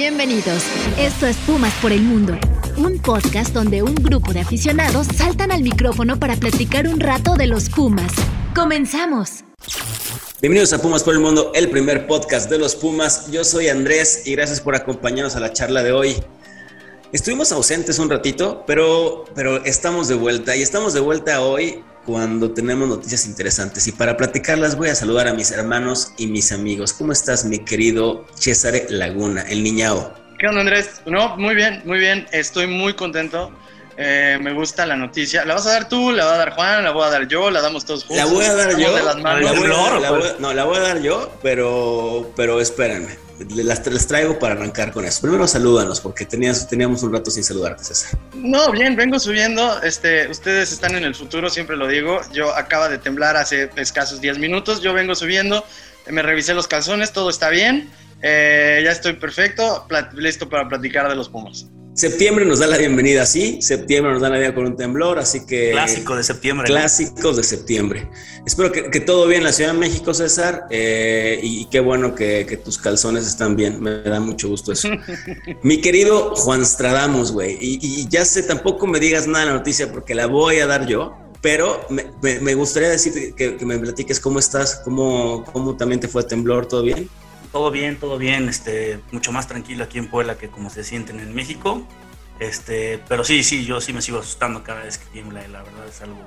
Bienvenidos. Esto es Pumas por el Mundo, un podcast donde un grupo de aficionados saltan al micrófono para platicar un rato de los Pumas. Comenzamos. Bienvenidos a Pumas por el Mundo, el primer podcast de los Pumas. Yo soy Andrés y gracias por acompañarnos a la charla de hoy. Estuvimos ausentes un ratito, pero, pero estamos de vuelta y estamos de vuelta hoy cuando tenemos noticias interesantes. Y para platicarlas voy a saludar a mis hermanos y mis amigos. ¿Cómo estás, mi querido César Laguna, el niñao? ¿Qué onda, Andrés? No, muy bien, muy bien. Estoy muy contento. Eh, me gusta la noticia. ¿La vas a dar tú? ¿La va a dar Juan? ¿La voy a dar yo? ¿La damos todos juntos? La voy a dar yo. no, la voy a dar yo, pero, pero espérenme las, les traigo para arrancar con eso. Primero salúdanos, porque tenías, teníamos un rato sin saludarte, César. No, bien, vengo subiendo. Este, ustedes están en el futuro, siempre lo digo. Yo acaba de temblar hace escasos 10 minutos. Yo vengo subiendo, me revisé los calzones, todo está bien. Eh, ya estoy perfecto, listo para platicar de los Pumas. Septiembre nos da la bienvenida, sí. Septiembre nos da la bienvenida con un temblor, así que. Clásico de septiembre. Clásicos de septiembre. Espero que, todo bien en la Ciudad de México, César. Eh, y, qué bueno que, tus calzones están bien. Me da mucho gusto eso. Mi querido Juan Stradamos, güey. Y, ya sé, tampoco me digas nada de la noticia porque la voy a dar yo. Pero me, gustaría decir que, me platiques cómo estás, cómo, cómo también te fue el temblor, ¿todo bien? Todo bien, todo bien, este, mucho más tranquilo aquí en Puebla que como se sienten en México. Este, pero sí, sí, yo sí me sigo asustando cada vez que tiembla la verdad es algo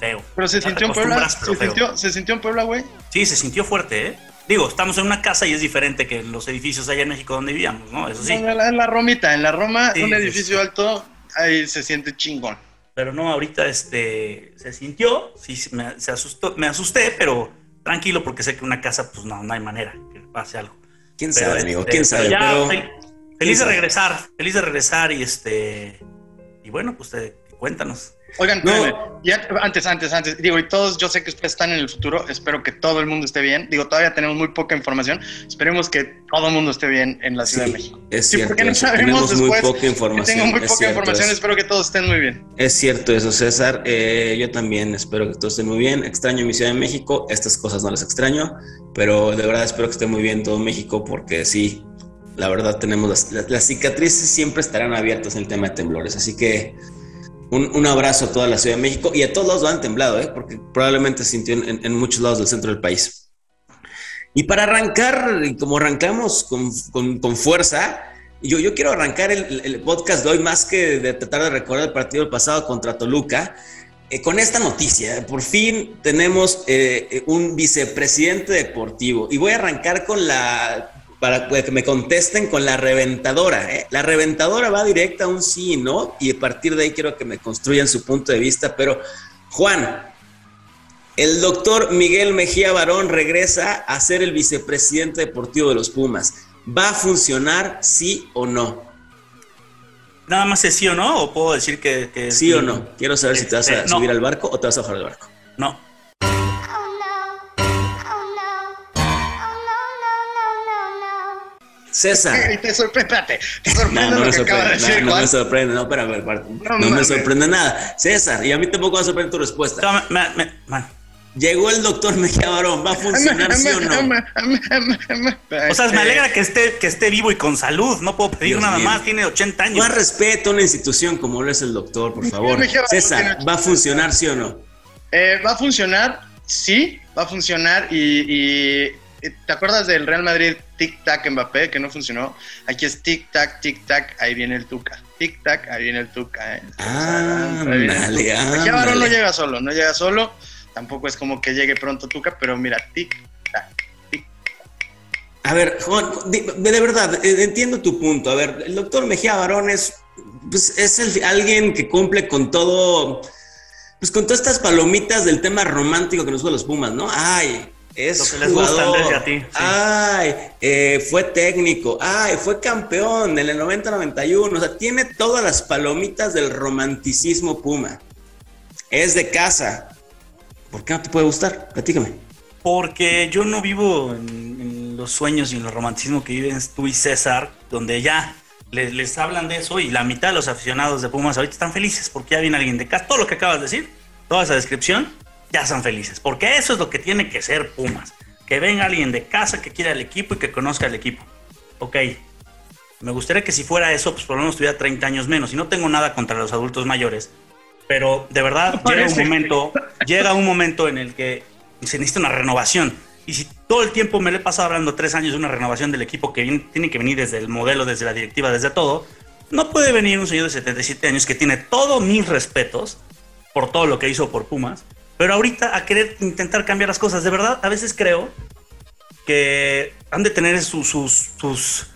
feo. ¿Pero se sintió en Puebla? ¿Se, sintió, ¿Se sintió en Puebla, güey? Sí, se sintió fuerte, ¿eh? Digo, estamos en una casa y es diferente que los edificios allá en México donde vivíamos, ¿no? Eso sí. En la, Romita, en la Roma, un edificio alto, ahí se siente chingón. Pero no, ahorita este, se sintió, sí, me, se asustó, me asusté, pero tranquilo porque sé que una casa, pues no, no hay manera que pase algo. ¿Quién sabe, amigo? ¿Quién este, sabe? feliz de regresar, feliz de regresar y este, y bueno, pues te, cuéntanos. Oigan, ya, antes, antes, antes, digo, y todos, yo sé que ustedes están en el futuro, espero que todo el mundo esté bien. Digo, todavía tenemos muy poca información, esperemos que todo el mundo esté bien en la Ciudad de México. Es sí, cierto, porque no sabemos tenemos muy poca información. Tengo muy poca información, espero que todos estén muy bien. Es cierto eso, César. Eh, yo también espero que todos estén muy bien. Extraño mi Ciudad de México, estas cosas no las extraño, pero de verdad espero que esté muy bien todo México, porque sí, la verdad tenemos las, las cicatrices siempre estarán abiertas en el tema de temblores, así que un, abrazo a toda la Ciudad de México y a todos lados lo han temblado, ¿eh? porque probablemente sintió en, muchos lados del centro del país. Y para arrancar, como arrancamos con, fuerza, yo, yo quiero arrancar el, podcast de hoy más que de tratar de recordar el partido del pasado contra Toluca. Eh, con esta noticia, por fin tenemos eh, un vicepresidente deportivo y voy a arrancar con la para que me contesten con la reventadora. ¿eh? La reventadora va directa a un sí y no, y a partir de ahí quiero que me construyan su punto de vista. Pero, Juan, el doctor Miguel Mejía Barón regresa a ser el vicepresidente deportivo de los Pumas. ¿Va a funcionar sí o no? Nada más es sí o no, o puedo decir que. sí, o no. Quiero saber si te vas a este, subir al barco o te vas a bajar del barco. No. César. Te sorprende, te sorprende no, me sorprende, no, me sorprende, no, espera, no, me sorprende nada. César, y a mí tampoco me sorprende tu respuesta. Llegó el doctor Mejía Barón, ¿va a funcionar sí o no? O sea, me alegra que esté, que esté vivo y con salud, no puedo pedir nada más, tiene 80 años. Más respeto a una institución como lo es el doctor, por favor. César, ¿va a funcionar sí o no? Eh, va a funcionar, sí, va a funcionar y ¿Te acuerdas del Real Madrid tic-tac Mbappé que no funcionó? Aquí es tic-tac, tic-tac, ahí viene el Tuca. Tic-tac, ahí viene el Tuca. ¿eh? Ah, dale, Aquí no llega solo, no llega solo. Tampoco es como que llegue pronto Tuca, pero mira, tic-tac, tic A ver, Juan, de, verdad, eh, entiendo tu punto. A ver, el doctor Mejía Barón es, pues, es alguien que cumple con todo, pues con todas estas palomitas del tema romántico que nos gustan los Pumas, ¿no? Ay, es jugador. a ti. Ay, eh, fue técnico. Ay, fue campeón en el 90-91. O sea, tiene todas las palomitas del romanticismo Puma. Es de casa. ¿Por qué no te puede gustar? Platícame. Porque yo no vivo en, los sueños y en el romanticismo que viven tú y César, donde ya les, les, hablan de eso y la mitad de los aficionados de Pumas ahorita están felices porque ya viene alguien de casa. Todo lo que acabas de decir, toda esa descripción, ya son felices. Porque eso es lo que tiene que ser Pumas. Que venga alguien de casa que quiera el equipo y que conozca el equipo. Ok. Me gustaría que si fuera eso, pues por lo menos tuviera 30 años menos. Y no tengo nada contra los adultos mayores. Pero de verdad llega un momento, llega un momento en el que se necesita una renovación. Y si todo el tiempo me le he pasado hablando tres años de una renovación del equipo que tiene que venir desde el modelo, desde la directiva, desde todo, no puede venir un señor de 77 años que tiene todos mis respetos por todo lo que hizo por Pumas, pero ahorita a querer intentar cambiar las cosas. De verdad, a veces creo que han de tener sus, sus,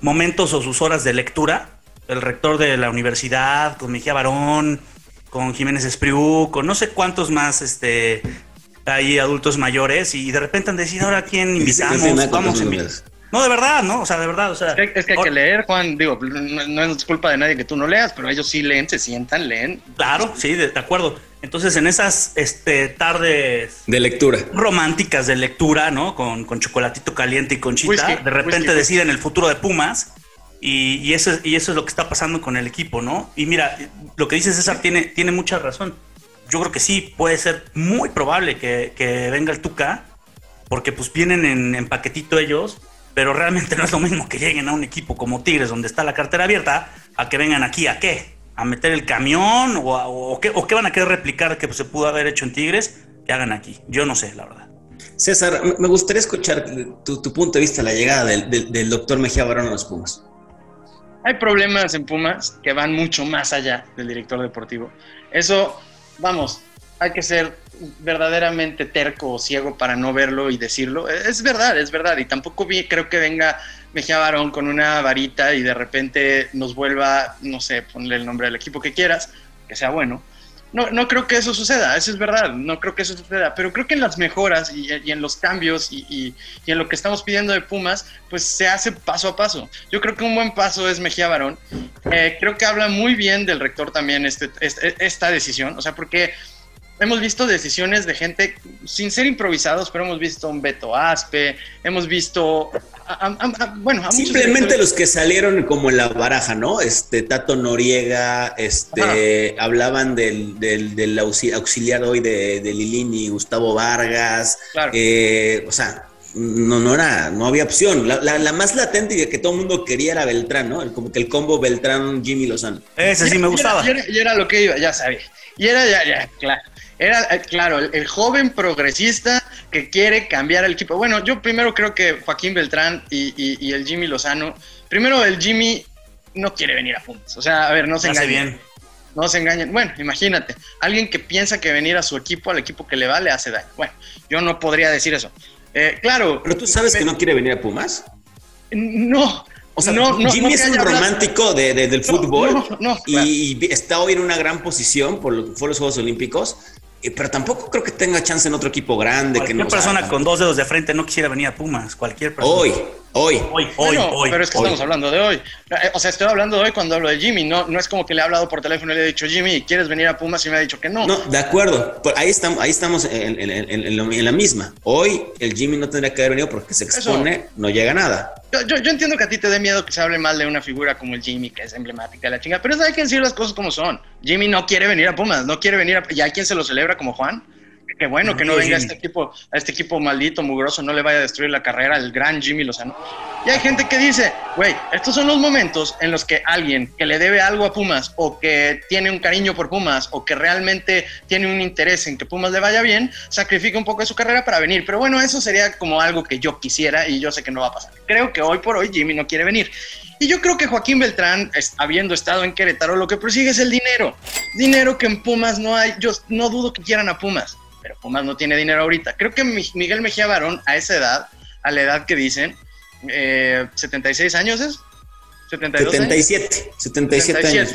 momentos o sus horas de lectura. El rector de la universidad, con Mejía Barón, con Jiménez Espriu, con no sé cuántos más este, hay adultos mayores, y de repente han decidido ahora quién invitamos, vamos no, de verdad, ¿no? O sea, de verdad, o sea. Es que, hay que leer, Juan. Digo, no, es culpa de nadie que tú no leas, pero ellos sí leen, se sientan, leen. Claro, sí, de, acuerdo. Entonces, en esas este, tardes. De lectura. Románticas de lectura, ¿no? Con, con chocolatito caliente y conchita. de repente deciden el futuro de Pumas. Y, y, eso, y eso es lo que está pasando con el equipo, ¿no? Y mira, lo que dice César tiene, tiene mucha razón. Yo creo que sí, puede ser muy probable que, que venga el Tuca, porque pues vienen en, en paquetito ellos pero realmente no es lo mismo que lleguen a un equipo como Tigres, donde está la cartera abierta, a que vengan aquí a qué, a meter el camión o, qué, o qué, van a querer replicar que se pudo haber hecho en Tigres, que hagan aquí. Yo no sé, la verdad. César, me gustaría escuchar tu, punto de vista la llegada del, doctor Mejía Barón a los Pumas. Hay problemas en Pumas que van mucho más allá del director deportivo. Eso, vamos, hay que ser verdaderamente terco o ciego para no verlo y decirlo. Es verdad, es verdad. Y tampoco vi, creo que venga Mejía Barón con una varita y de repente nos vuelva, no sé, ponle el nombre del equipo que quieras, que sea bueno. No, no creo que eso suceda, eso es verdad, no creo que eso suceda, pero creo que en las mejoras y, en los cambios y, en lo que estamos pidiendo de Pumas, pues se hace paso a paso. Yo creo que un buen paso es Mejía Barón. Eh, creo que habla muy bien del rector también este, este, esta decisión, o sea, porque hemos visto decisiones de gente sin ser improvisados, pero hemos visto un Beto Aspe, hemos visto, bueno, simplemente los que salieron como en la baraja, ¿no? Este Tato Noriega, este hablaban del, del, auxiliar hoy de, de, Lilini, Gustavo Vargas, eh, o sea. No, no era, no había opción. La, más latente y que todo el mundo quería era Beltrán, ¿no? como que el combo Beltrán-Jimmy Lozano. Ese sí me gustaba. Y era, y era, lo que iba, ya sabía. Y era ya, ya, claro. Era, eh, claro, el, joven progresista que quiere cambiar el equipo. Bueno, yo primero creo que Joaquín Beltrán y, el Jimmy Lozano, primero el Jimmy no quiere venir a Pumas. O sea, a ver, no se engañen. Bien. No se engañen. Bueno, imagínate, alguien que piensa que venir a su equipo, al equipo que le va, le hace daño. Bueno, yo no podría decir eso. Eh, claro. Pero tú sabes que no quiere venir a Pumas. No, o sea, Jimmy es un romántico de, del fútbol y, está hoy en una gran posición por, los Juegos Olímpicos pero tampoco creo que tenga chance en otro equipo grande. Cualquier que persona con dos dedos de frente no quisiera venir a Pumas. Cualquier persona. Hoy, hoy. Hoy, hoy, hoy. Pero es que estamos hablando de hoy. Eh, o sea, estoy hablando de hoy cuando hablo de Jimmy. No, no es como que le he hablado por teléfono y le he dicho, Jimmy, ¿quieres venir a Pumas? Y me ha dicho que no. No, de acuerdo. Ahí estamos, ahí estamos en, en, la misma. Hoy el Jimmy no tendría que haber venido porque se expone, no llega a nada. Yo, yo, entiendo que a ti te dé miedo que se hable mal de una figura como el Jimmy, que es emblemática de la chinga, pero hay que decir las cosas como son. Jimmy no quiere venir a Pumas, no quiere venir a... ¿Y hay quien se lo celebra como Juan? Qué bueno que no venga este equipo, a este equipo maldito, mugroso, no le vaya a destruir la carrera el gran Jimmy Lozano. Y hay gente que dice, güey, estos son los momentos en los que alguien que le debe algo a Pumas o que tiene un cariño por Pumas o que realmente tiene un interés en que Pumas le vaya bien, sacrifica un poco de su carrera para venir. Pero bueno, eso sería como algo que yo quisiera y yo sé que no va a pasar. Creo que hoy por hoy Jimmy no quiere venir. Y yo creo que Joaquín Beltrán, habiendo estado en Querétaro, lo que persigue es el dinero. Dinero que en Pumas no hay. Yo no dudo que quieran a Pumas pero Pumas no tiene dinero ahorita. Creo que Miguel Mejía Barón, a esa edad, a la edad que dicen, 76 eh, años es. 72 77, 77, años.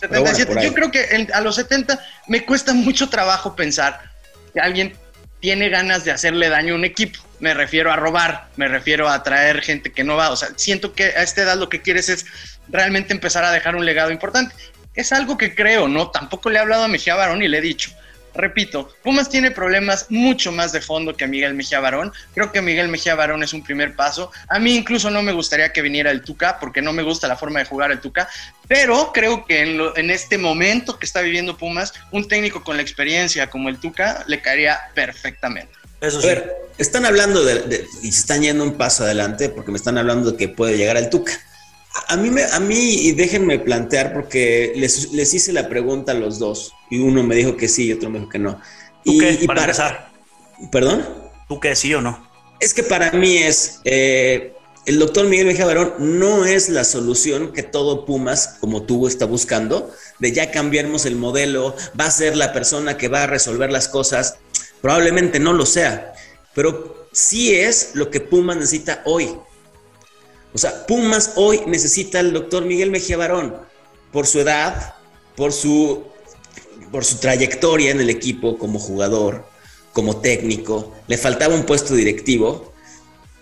77. Yo creo que a los 70 me cuesta mucho trabajo pensar que alguien tiene ganas de hacerle daño a un equipo. Me refiero a robar, me refiero a traer gente que no va. O sea, siento que a esta edad lo que quieres es realmente empezar a dejar un legado importante. Es algo que creo, ¿no? Tampoco le he hablado a Mejía Barón y le he dicho repito, Pumas tiene problemas mucho más de fondo que Miguel Mejía Barón. Creo que Miguel Mejía Barón es un primer paso. A mí incluso no me gustaría que viniera el Tuca, porque no me gusta la forma de jugar el Tuca, pero creo que en, este momento que está viviendo Pumas, un técnico con la experiencia como el Tuca le caería perfectamente. Eso sí. están hablando de, y se están yendo un paso adelante porque me están hablando de que puede llegar al Tuca. A, mí, me, a mí, y déjenme plantear, porque les, les, hice la pregunta a los dos, y uno me dijo que sí y otro me dijo que no. ¿Tú y, qué, para, empezar? ¿Perdón? ¿Tú qué, sí o no? Es que para mí es, eh, el doctor Miguel Mejía Barón no es la solución que todo Pumas, como tú, está buscando, de ya cambiamos el modelo, va a ser la persona que va a resolver las cosas. Probablemente no lo sea, pero sí es lo que Pumas necesita hoy. O sea, Pumas hoy necesita al doctor Miguel Mejía Barón por su edad, por su, por su trayectoria en el equipo como jugador, como técnico. Le faltaba un puesto directivo.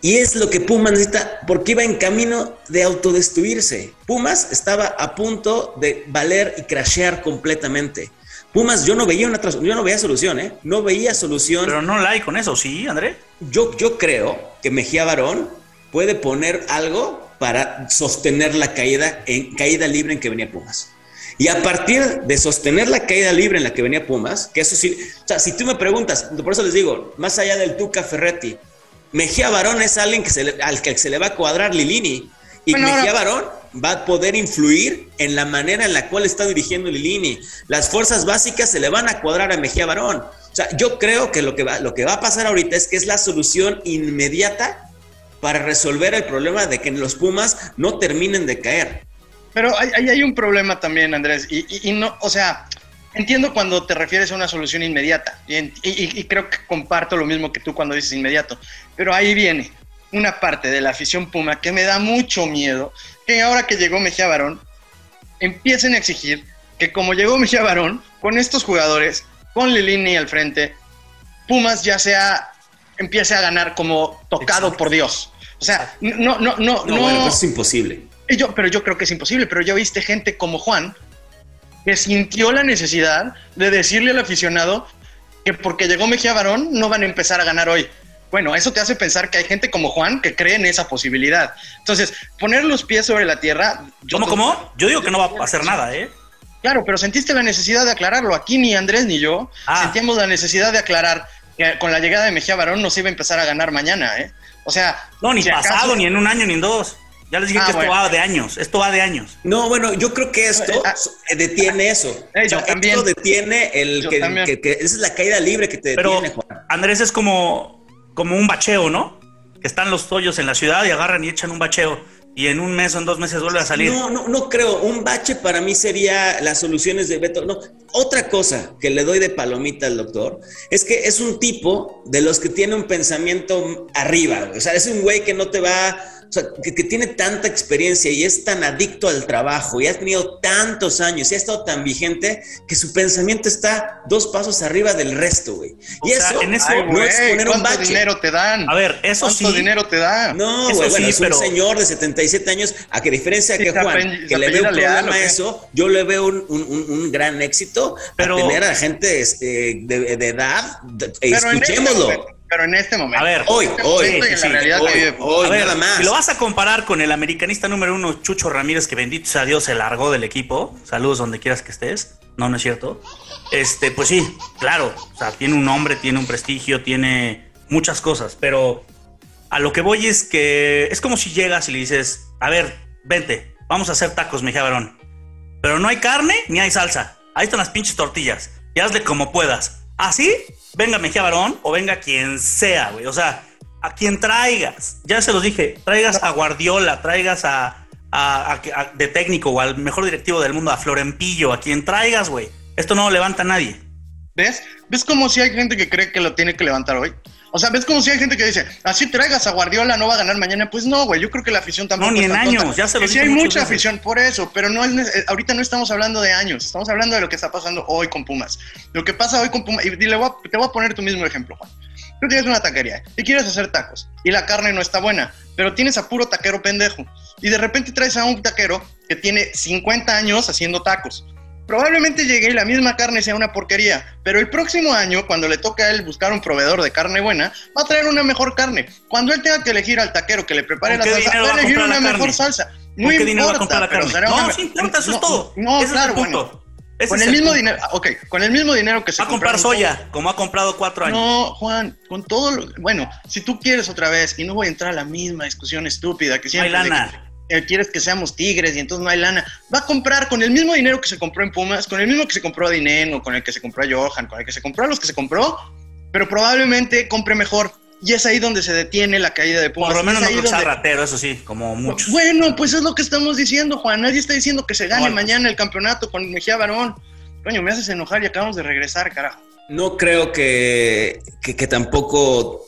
Y es lo que Pumas necesita porque iba en camino de autodestruirse. Pumas estaba a punto de valer y crashear completamente. Pumas, yo no veía una yo no veía solución, ¿eh? No veía solución. Pero no la hay con eso, ¿sí, André? Yo, yo creo que Mejía Barón puede poner algo para sostener la caída, en, caída libre en que venía Pumas. Y a partir de sostener la caída libre en la que venía Pumas, que eso sí, o sea, si tú me preguntas, por eso les digo, más allá del Tuca Ferretti, Mejía Barón es alguien que se al que se le va a cuadrar Lilini. Y Mejía Barón va a poder influir en la manera en la cual está dirigiendo Lilini. Las fuerzas básicas se le van a cuadrar a Mejía Barón. O sea, yo creo que lo que va, lo que va a pasar ahorita es que es la solución inmediata para resolver el problema de que los Pumas no terminen de caer. Pero ahí hay, un problema también, Andrés, y, no, o sea, entiendo cuando te refieres a una solución inmediata, y, y, creo que comparto lo mismo que tú cuando dices inmediato, pero ahí viene una parte de la afición Puma que me da mucho miedo, que ahora que llegó Mejía Barón, empiecen a exigir que como llegó Mejía Barón, con estos jugadores, con Lilini al frente, Pumas ya sea, empiece a ganar como tocado Exacto. por Dios. O sea, no, no, no, no. no bueno, pues es imposible. Yo, pero yo creo que es imposible, pero ya viste gente como Juan que sintió la necesidad de decirle al aficionado que porque llegó Mejía Barón no van a empezar a ganar hoy. Bueno, eso te hace pensar que hay gente como Juan que cree en esa posibilidad. Entonces, poner los pies sobre la tierra. Yo ¿Cómo, cómo? Yo digo que no va a hacer nada, ¿eh? Claro, pero sentiste la necesidad de aclararlo. Aquí ni Andrés ni yo ah. sentíamos la necesidad de aclarar que con la llegada de Mejía Barón nos iba a empezar a ganar mañana, ¿eh? O sea. No, ni si pasado, acaso... ni en un año, ni en dos. Ya les dije ah, que esto va de años, esto va de años. No, bueno, yo creo que esto eh, ah, detiene eso. Eh, o sea, también. Esto detiene el que, que, que, esa es la caída libre que te Pero, detiene, Juan. Andrés es como, como un bacheo, ¿no? Que están los tollos en la ciudad y agarran y echan un bacheo. Y en un mes o en dos meses vuelve a salir. No, no, no creo. Un bache para mí sería las soluciones de Beto. No, otra cosa que le doy de palomita al doctor es que es un tipo de los que tiene un pensamiento arriba. O sea, es un güey que no te va o sea, que, que, tiene tanta experiencia y es tan adicto al trabajo y ha tenido tantos años y ha estado tan vigente que su pensamiento está dos pasos arriba del resto, güey. Y o sea, eso en ese, ay, no es poner un bache. dinero te dan? A ver, eso ¿Cuánto sí. dinero te dan? No, güey, bueno, sí, es pero... un señor de 77 años, a que diferencia que Juan, que le veo un problema a eso, yo le veo un, un, un gran éxito pero, a tener a gente este, de, de, edad, escuchémoslo. Pero en este momento. A ver, hoy, hoy, sí, sí, hoy, hoy, hoy, a ver, nada más. Si lo vas a comparar con el americanista número uno, Chucho Ramírez, que bendito sea Dios, se largó del equipo. Saludos donde quieras que estés. No, no es cierto. Este, pues sí, claro. O sea, tiene un nombre, tiene un prestigio, tiene muchas cosas. Pero a lo que voy es que es como si llegas y le dices, a ver, vente, vamos a hacer tacos, Mejía Barón. Pero no hay carne ni hay salsa. Ahí están las pinches tortillas. Y hazle como puedas. Así venga Mejía Barón o venga quien sea, güey. O sea, a quien traigas. Ya se los dije, traigas a Guardiola, traigas a, a, a, a de técnico o al mejor directivo del mundo, a Florempillo, a quien traigas, güey. Esto no lo levanta nadie. ¿Ves? ¿Ves como si hay gente que cree que lo tiene que levantar hoy? O sea, ¿ves como si hay gente que dice, así traigas a Guardiola, no va a ganar mañana? Pues no, güey, yo creo que la afición tampoco No, ni en años, tonta. ya se lo Sí hay mucha veces. afición por eso, pero no es, eh, ahorita no estamos hablando de años, estamos hablando de lo que está pasando hoy con Pumas. Lo que pasa hoy con Pumas, y le voy a, te voy a poner tu mismo ejemplo, Juan. Tú tienes una taquería y quieres hacer tacos y la carne no está buena, pero tienes a puro taquero pendejo y de repente traes a un taquero que tiene 50 años haciendo tacos probablemente llegue y la misma carne sea una porquería, pero el próximo año, cuando le toque a él buscar un proveedor de carne buena, va a traer una mejor carne. Cuando él tenga que elegir al taquero que le prepare la salsa, va a elegir una mejor salsa. No ¿Con qué dinero va a comprar la carne? No, una... sí importa, eso no, es todo. No, Ese claro, es el punto. bueno. Ese con el mismo dinero, ok, con el mismo dinero que se va a comprar soya, todo. como ha comprado cuatro años. No, Juan, con todo lo, bueno, si tú quieres otra vez, y no voy a entrar a la misma discusión estúpida que siempre. Quieres que seamos tigres y entonces no hay lana. Va a comprar con el mismo dinero que se compró en Pumas, con el mismo que se compró a Dineno, con el que se compró a Johan, con el que se compró a los que se compró, pero probablemente compre mejor. Y es ahí donde se detiene la caída de Pumas. Por lo menos no creo donde- ratero, eso sí, como muchos. Bueno, pues es lo que estamos diciendo, Juan. Nadie está diciendo que se gane No, mañana el campeonato con Mejía Barón. Coño, me haces enojar y acabamos de regresar, carajo. No creo que, que, que tampoco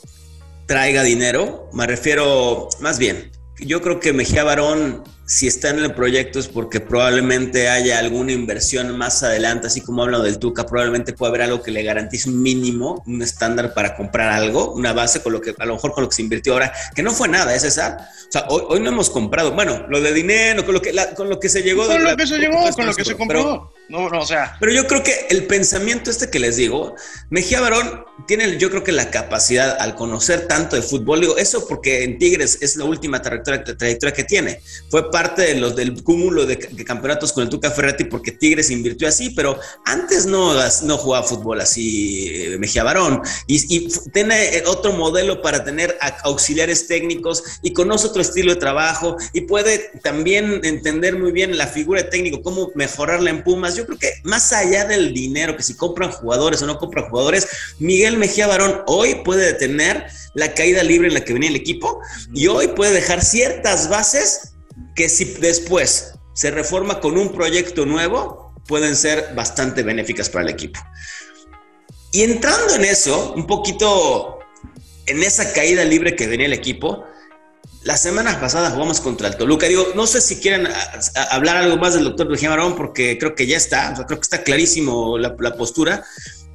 traiga dinero. Me refiero, más bien, yo creo que Mejía Barón, si está en el proyecto, es porque probablemente haya alguna inversión más adelante, así como hablo del Tuca, probablemente puede haber algo que le garantice un mínimo, un estándar para comprar algo, una base con lo que a lo mejor con lo que se invirtió ahora, que no fue nada, ¿es César? O sea, hoy, hoy no hemos comprado, bueno, lo de dinero, con lo que, la- con lo que se llegó. de Con lo que se llegó, con lo que se pero- compró. No, no, o sea, pero yo creo que el pensamiento este que les digo, Mejía Barón tiene yo creo que la capacidad al conocer tanto de fútbol, digo, eso porque en Tigres es la última trayectoria, que tiene. Fue parte de los del cúmulo de, campeonatos con el Tuca Ferretti porque Tigres invirtió así, pero antes no, no jugaba fútbol así eh, Mejía Barón y, tiene otro modelo para tener auxiliares técnicos y conoce otro estilo de trabajo y puede también entender muy bien la figura de técnico, cómo mejorarla en Pumas. Yo creo que más allá del dinero, que si compran jugadores o no compran jugadores, Miguel Mejía Barón hoy puede detener la caída libre en la que venía el equipo y hoy puede dejar ciertas bases que si después se reforma con un proyecto nuevo, pueden ser bastante benéficas para el equipo. Y entrando en eso, un poquito en esa caída libre que venía el equipo, la semana pasada jugamos contra el Toluca. Digo, no sé si quieren a- a- hablar algo más del doctor Mejía Barón, porque creo que ya está, o sea, creo que está clarísimo la, la postura,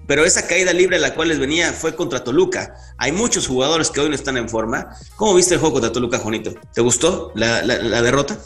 pero esa caída libre a la cual les venía fue contra Toluca. Hay muchos jugadores que hoy no están en forma. ¿Cómo viste el juego contra Toluca, Juanito? ¿Te gustó la, la- la derrota?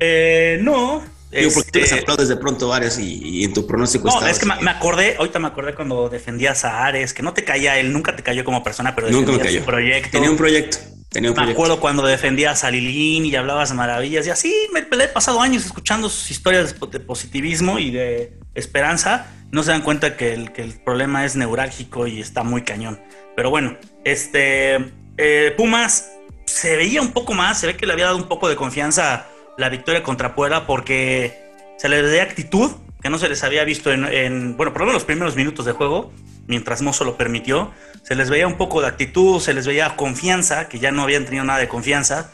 Eh, no. Digo, porque tú les este, aplaudes de pronto varios y, y en tu pronóstico No, es que me, me acordé, ahorita me acordé cuando defendías a Ares, que no te caía él, nunca te cayó como persona, pero Nunca me cayó. su proyecto. Tenía un proyecto. Tenía un Me proyecto. acuerdo cuando defendías a Lilín y hablabas maravillas y así me, me he pasado años escuchando sus historias de positivismo y de esperanza. No se dan cuenta que el, que el problema es neurálgico y está muy cañón. Pero bueno, este eh, Pumas se veía un poco más, se ve que le había dado un poco de confianza la victoria contra Puebla porque se les veía actitud que no se les había visto en, en, bueno, por lo menos los primeros minutos de juego, mientras Mozo lo permitió. Se les veía un poco de actitud, se les veía confianza, que ya no habían tenido nada de confianza.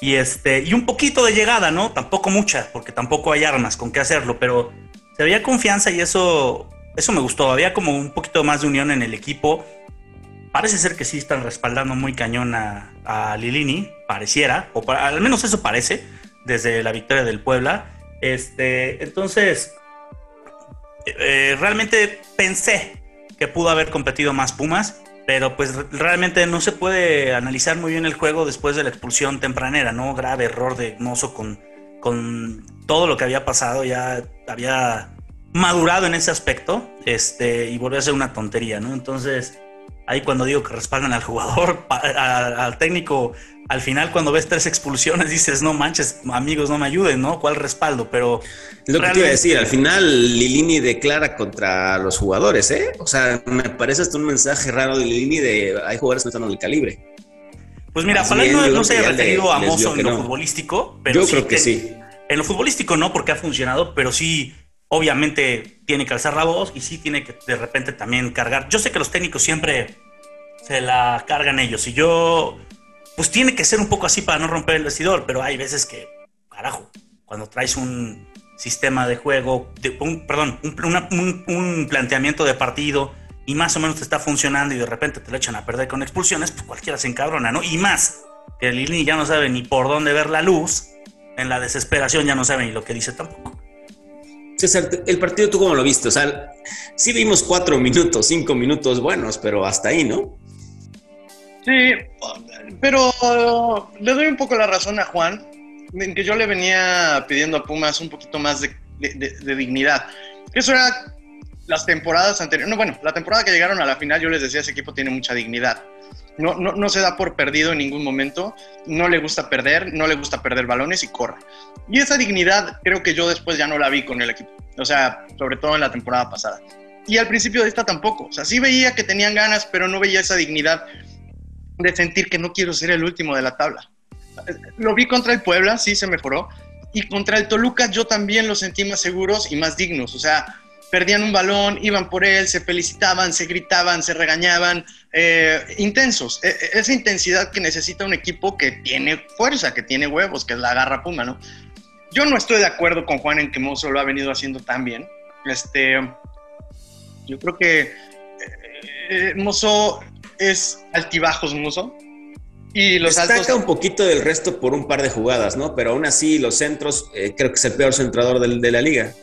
Y, este, y un poquito de llegada, ¿no? Tampoco mucha, porque tampoco hay armas con qué hacerlo, pero se veía confianza y eso, eso me gustó. Había como un poquito más de unión en el equipo. Parece ser que sí están respaldando muy cañón a, a Lilini, pareciera, o para- al menos eso parece, desde la victoria del Puebla. Este, entonces, eh, realmente pensé que pudo haber competido más Pumas, pero pues re- realmente no se puede analizar muy bien el juego después de la expulsión tempranera, ¿no? Grave error de Mozo con, con todo lo que había pasado, ya había madurado en ese aspecto, este, y volvió a ser una tontería, ¿no? Entonces, ahí cuando digo que respaldan al jugador, al técnico, al final cuando ves tres expulsiones dices, no manches, amigos, no me ayuden, ¿no? ¿Cuál respaldo? Pero lo que te iba a decir, al final Lilini declara contra los jugadores, ¿eh? O sea, me parece hasta un mensaje raro de Lilini de hay jugadores que no están al calibre. Pues mira, ojalá no, no se haya le- referido a Mozo en lo no. futbolístico, pero Yo sí creo que sí. En lo futbolístico no, porque ha funcionado, pero sí, obviamente tiene que alzar la voz y sí tiene que de repente también cargar. Yo sé que los técnicos siempre se la cargan ellos y yo, pues tiene que ser un poco así para no romper el vestidor, pero hay veces que, carajo, cuando traes un sistema de juego, de un, perdón, un, planteamiento de partido y más o menos te está funcionando y de repente te lo echan a perder con expulsiones, pues cualquiera se encabrona, ¿no? Y más, que Lini ya no sabe ni por dónde ver la luz, en la desesperación ya no sabe ni lo que dice tampoco. César, el partido tú cómo lo viste? O sea, sí vimos cuatro minutos, cinco minutos buenos, pero hasta ahí, ¿no? Sí, pero uh, le doy un poco la razón a Juan, en que yo le venía pidiendo a Pumas un poquito más de, de- de- de dignidad. Eso era las temporadas anteriores. No, bueno, la temporada que llegaron a la final, yo les decía, ese equipo tiene mucha dignidad. No, no, no se da por perdido en ningún momento, no le gusta perder, no le gusta perder balones y corre. Y esa dignidad creo que yo después ya no la vi con el equipo, o sea, sobre todo en la temporada pasada. Y al principio de esta tampoco, o sea, sí veía que tenían ganas, pero no veía esa dignidad de sentir que no quiero ser el último de la tabla. lo vi contra el Puebla, sí se mejoró. Y contra el Toluca yo también los sentí más seguros y más dignos. O sea, perdían un balón, iban por él, se felicitaban, se gritaban, se regañaban, eh, intensos. E, e, esa intensidad que necesita un equipo que tiene fuerza, que tiene huevos, que es la garra puma, ¿no? Yo no estoy de acuerdo con Juan en que Mozo lo ha venido haciendo tan bien. Este, yo creo que eh, eh, Mozo es altibajos, Mozo. Y los Destaca un poquito del resto por un par de jugadas, ¿no? Pero aún así, los centros, creo que es el peor centrador de la liga.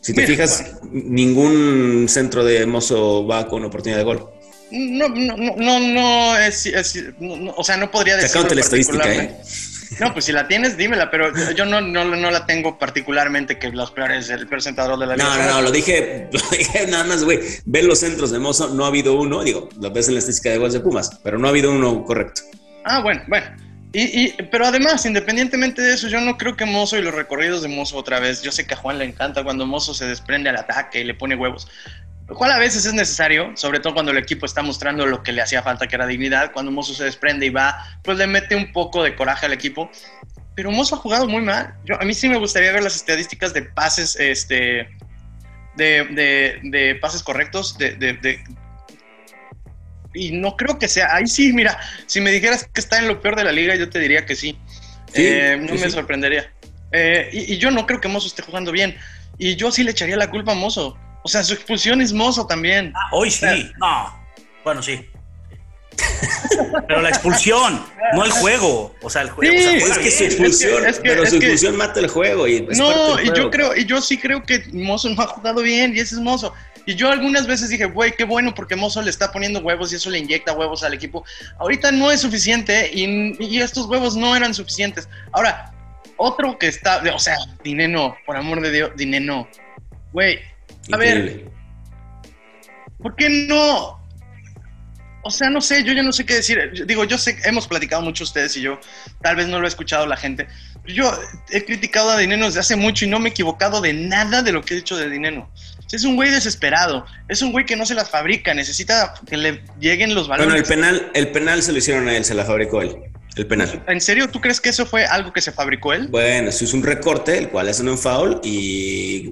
Si te fijas, ningún centro de Mozo va con oportunidad de gol. No, no, no, no, es, o sea, no podría decir. la estadística, ¿eh? No, pues si la tienes, dímela, pero yo no, no, no la tengo particularmente que los peores, el presentador de la liga. No, no, no, lo dije, lo dije nada más, güey. Ve los centros de Mozo, no ha habido uno, digo, lo ves en la estadística de goles de Pumas, pero no ha habido uno correcto. Ah, bueno, bueno. Y, pero además, independientemente de eso, yo no creo que Mozo y los recorridos de Mozo otra vez, yo sé que a Juan le encanta cuando Mozo se desprende al ataque y le pone huevos, lo cual a veces es necesario, sobre todo cuando el equipo está mostrando lo que le hacía falta, que era dignidad, cuando Mozo se desprende y va, pues le mete un poco de coraje al equipo, pero Mozo ha jugado muy mal. Yo, a mí sí me gustaría ver las estadísticas de pases, este, de, de, pases correctos, de, y no creo que sea. Ahí sí, mira, si me dijeras que está en lo peor de la liga, yo te diría que sí. Eh, no me sorprendería. Eh, y, yo no creo que Mozo esté jugando bien. Y yo sí le echaría la culpa a Mozo. O sea, su expulsión es Mozo también. Ah, hoy sí. no. Bueno, sí. pero la expulsión, no el juego. O sea, el juego. es que su expulsión, pero su expulsión mata el juego. Y no, y yo creo, y yo sí creo que Mozo no ha jugado bien, y ese es Mozo. Y yo algunas veces dije, güey, qué bueno porque Mozo le está poniendo huevos y eso le inyecta huevos al equipo. Ahorita no es suficiente y, estos huevos no eran suficientes. Ahora, otro que está, o sea, Dineno, por amor de Dios, Dineno. Güey, a ver, ¿por qué no? O sea, no sé, yo ya no sé qué decir. Digo, yo sé, hemos platicado mucho ustedes y yo, tal vez no lo he escuchado la gente. Yo he criticado a Dineno desde hace mucho y no me he equivocado de nada de lo que he dicho de Dineno. Es un güey desesperado, es un güey que no se las fabrica, necesita que le lleguen los balones. Bueno, el penal, el penal se lo hicieron a él, se la fabricó él. El penal. ¿En serio tú crees que eso fue algo que se fabricó él? Bueno, eso es un recorte, el cual es un foul y.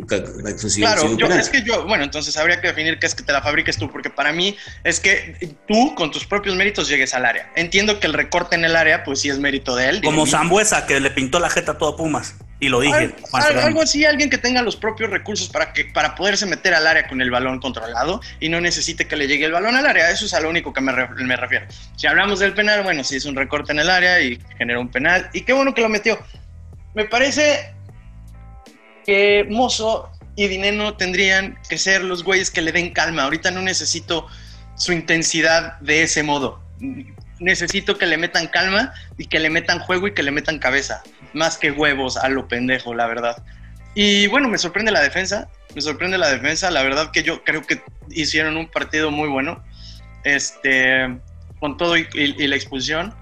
Claro, yo, es que yo, bueno, entonces habría que definir qué es que te la fabriques tú, porque para mí es que tú con tus propios méritos llegues al área. Entiendo que el recorte en el área, pues sí es mérito de él. Como Zambuesa, que le pintó la jeta a todo Pumas. Y lo dije. algo así, alguien que tenga los propios recursos para, que, para poderse meter al área con el balón controlado y no necesite que le llegue el balón al área. Eso es a lo único que me, me refiero. Si hablamos del penal, bueno, sí es un recorte en el área y generó un penal. Y qué bueno que lo metió. Me parece que Mozo y Dineno tendrían que ser los güeyes que le den calma. Ahorita no necesito su intensidad de ese modo necesito que le metan calma y que le metan juego y que le metan cabeza, más que huevos a lo pendejo, la verdad. Y bueno, me sorprende la defensa, me sorprende la defensa, la verdad que yo creo que hicieron un partido muy bueno, este, con todo y, la expulsión.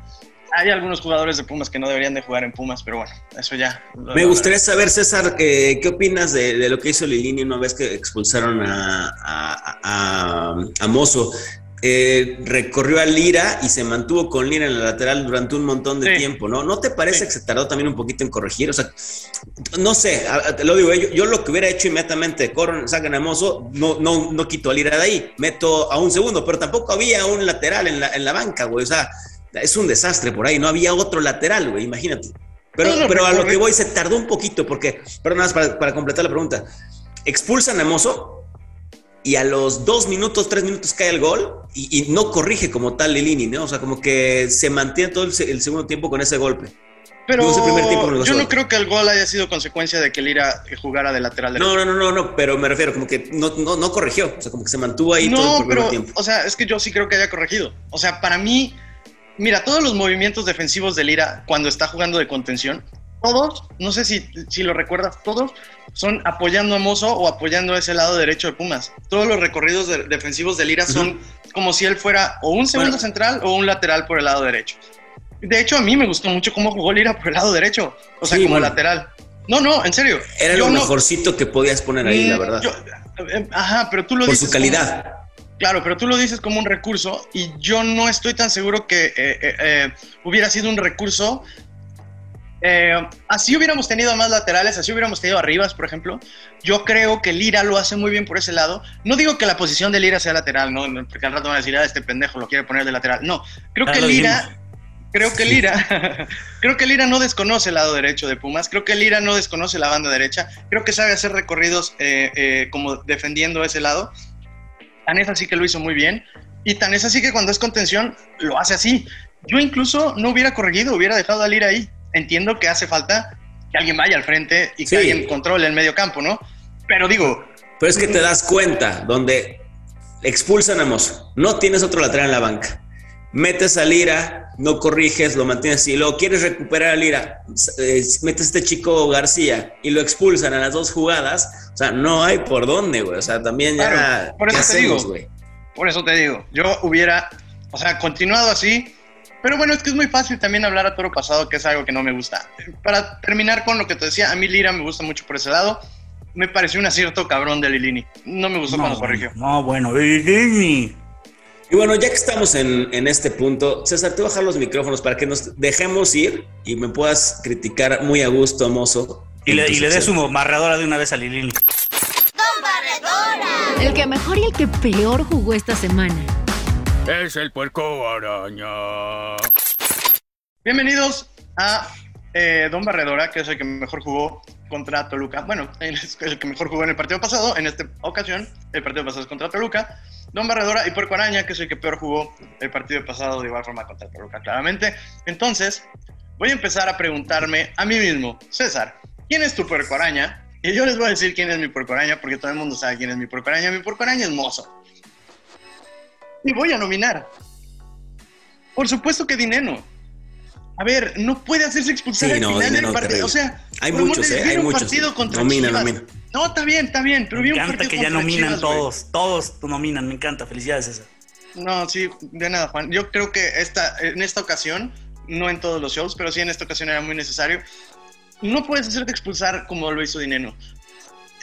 Hay algunos jugadores de Pumas que no deberían de jugar en Pumas, pero bueno, eso ya. Me gustaría saber, César, ¿qué, qué opinas de, lo que hizo Lilini una vez que expulsaron a, a, a, a Mozo? Eh, recorrió a Lira y se mantuvo con Lira en la lateral durante un montón de tiempo, ¿no? ¿No te parece que se tardó también un poquito en corregir? O sea, no sé, te lo digo, yo, yo lo que hubiera hecho inmediatamente, corren, sacan a Mozo, no, no, no quito a Lira de ahí, meto a un segundo, pero tampoco había un lateral en la, en la banca, güey, o sea, es un desastre por ahí, no había otro lateral, güey, imagínate. Pero, pero a lo que voy se tardó un poquito porque, pero nada más para, para completar la pregunta, expulsan a Mozo, y a los dos minutos, tres minutos cae el gol y, no corrige como tal Lilini, ¿no? O sea, como que se mantiene todo el, segundo tiempo con ese golpe. Pero yo no creo que el gol haya sido consecuencia de que Lira jugara de lateral No, no, no, no, no, pero me refiero como que no, no, no corrigió, o sea, como que se mantuvo ahí todo el primer tiempo. O sea, es que yo sí creo que haya corregido. O sea, para mí, mira, todos los movimientos defensivos de Lira cuando está jugando de contención todos, no sé si, si lo recuerdas, todos son apoyando a Mozo o apoyando a ese lado derecho de Pumas. Todos los recorridos defensivos de Lira son como si él fuera o un segundo central o un lateral por el lado derecho. De hecho, a mí me gustó mucho cómo jugó Lira por el lado derecho, o sea, como lateral. No, no, en serio. Era lo mejorcito que podías poner ahí, la verdad. Eh, ajá, pero tú lo Por su calidad. Claro, pero tú lo dices como un recurso y yo no estoy tan seguro que eh, eh, eh, hubiera sido un recurso. Así hubiéramos tenido más laterales, así hubiéramos tenido arribas, por ejemplo. Yo creo que Lira lo hace muy bien por ese lado. No digo que la posición de Lira sea lateral, ¿no? porque al rato van a decir, ah, este pendejo lo quiere poner de lateral. No, creo que Lira Creo que Lira, creo que Lira no desconoce el lado derecho de Pumas, creo que Lira no desconoce la banda derecha, creo que sabe hacer recorridos eh, eh, como defendiendo ese lado. Tan es así que lo hizo muy bien y tan es así que cuando es contención lo hace así. Yo incluso no hubiera corregido, hubiera dejado a Lira ahí. Entiendo que hace falta que alguien vaya al frente y que alguien controle el medio campo, ¿no? Pero digo... Pero es que te das cuenta, donde expulsan a Mozo, no tienes otro lateral en la banca. Metes a Lira, no corriges, lo mantienes. Y luego quieres recuperar a Lira, eh, metes a este chico García y lo expulsan a las dos jugadas, o sea, no hay por dónde, güey, o sea, también ya... por eso te digo, güey? Por eso te digo, yo hubiera, o sea, continuado así, pero bueno, es que es muy fácil también hablar a toro pasado, que es algo que no me gusta. Para terminar con lo que te decía, a mí Lira me gusta mucho por ese lado. Me pareció un acierto cabrón de Lilini. No me gustó cuando corrigió. No, bueno, Lilini. Y bueno, ya que estamos en, este punto, César, te voy a bajar los micrófonos para que nos dejemos ir y me puedas criticar muy a gusto, mozo. Y le, y le des su marradora de una vez a Lilini. ¡Don Barredora! El que mejor y el que peor jugó esta semana. Es el puerco araña. Bienvenidos a eh, Don Barredora, que es el que mejor jugó contra Toluca. Bueno, es el que mejor jugó en el partido pasado. En esta ocasión, el partido pasado es contra Toluca. Don Barredora y Puerco Araña, que es el que peor jugó el partido pasado de igual forma contra Toluca, claramente. Entonces, voy a empezar a preguntarme a mí mismo, César, ¿quién es tu Puerco Araña? Y yo les voy a decir quién es mi Puerco Araña, porque todo el mundo sabe quién es mi Puerco Araña. Mi Puerco Araña es mozo. Y voy a nominar. Por supuesto que Dineno. A ver, no puede hacerse expulsar sí, no, final del partido. O sea, hay muchos, eh, hay muchos. Partido contra nomina, nomina. No, está bien, está bien. Pero me encanta que ya nominan todos. Todos nominan, me encanta. Felicidades, César. No, sí, de nada, Juan. Yo creo que esta, en esta ocasión, no en todos los shows, pero sí en esta ocasión era muy necesario. No puedes hacerte expulsar como lo hizo Dineno.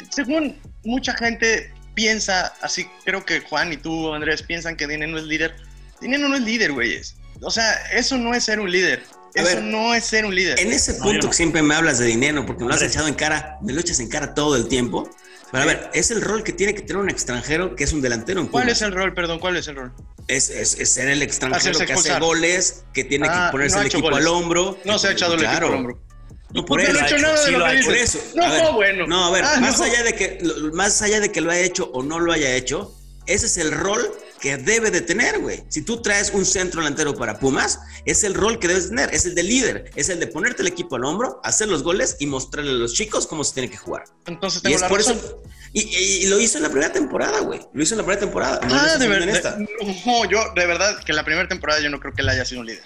Según mucha gente piensa, así creo que Juan y tú, Andrés, piensan que Dineno es líder. Dineno no es líder, güeyes. O sea, eso no es ser un líder. Eso no es ser un líder. En ese punto que siempre me hablas de dinero, porque me lo has echado en cara, me lo echas en cara todo el tiempo. Pero a ver, es el rol que tiene que tener un extranjero que es un delantero. ¿Cuál es el rol, perdón? ¿Cuál es el rol? Es, es, ser el extranjero que hace goles, que tiene que ah, ponerse el equipo al hombro. No se ha echado el equipo al hombro. No, por eso. No, hecho nada de lo que por eso. No, bueno. No, a ver, ah, más, Allá de que, más allá de que lo haya hecho o no lo haya hecho, ese es el rol que debe de tener, güey. Si tú traes un centro delantero para Pumas, es el rol que debes tener, es el de líder, es el de ponerte el equipo al hombro, hacer los goles y mostrarle a los chicos cómo se tiene que jugar. Entonces tengo y es por eso y, lo hizo en la primera temporada, güey. Lo hizo en la primera temporada. ah, de verdad. No, yo de verdad que en la primera temporada yo no creo que él haya sido un líder.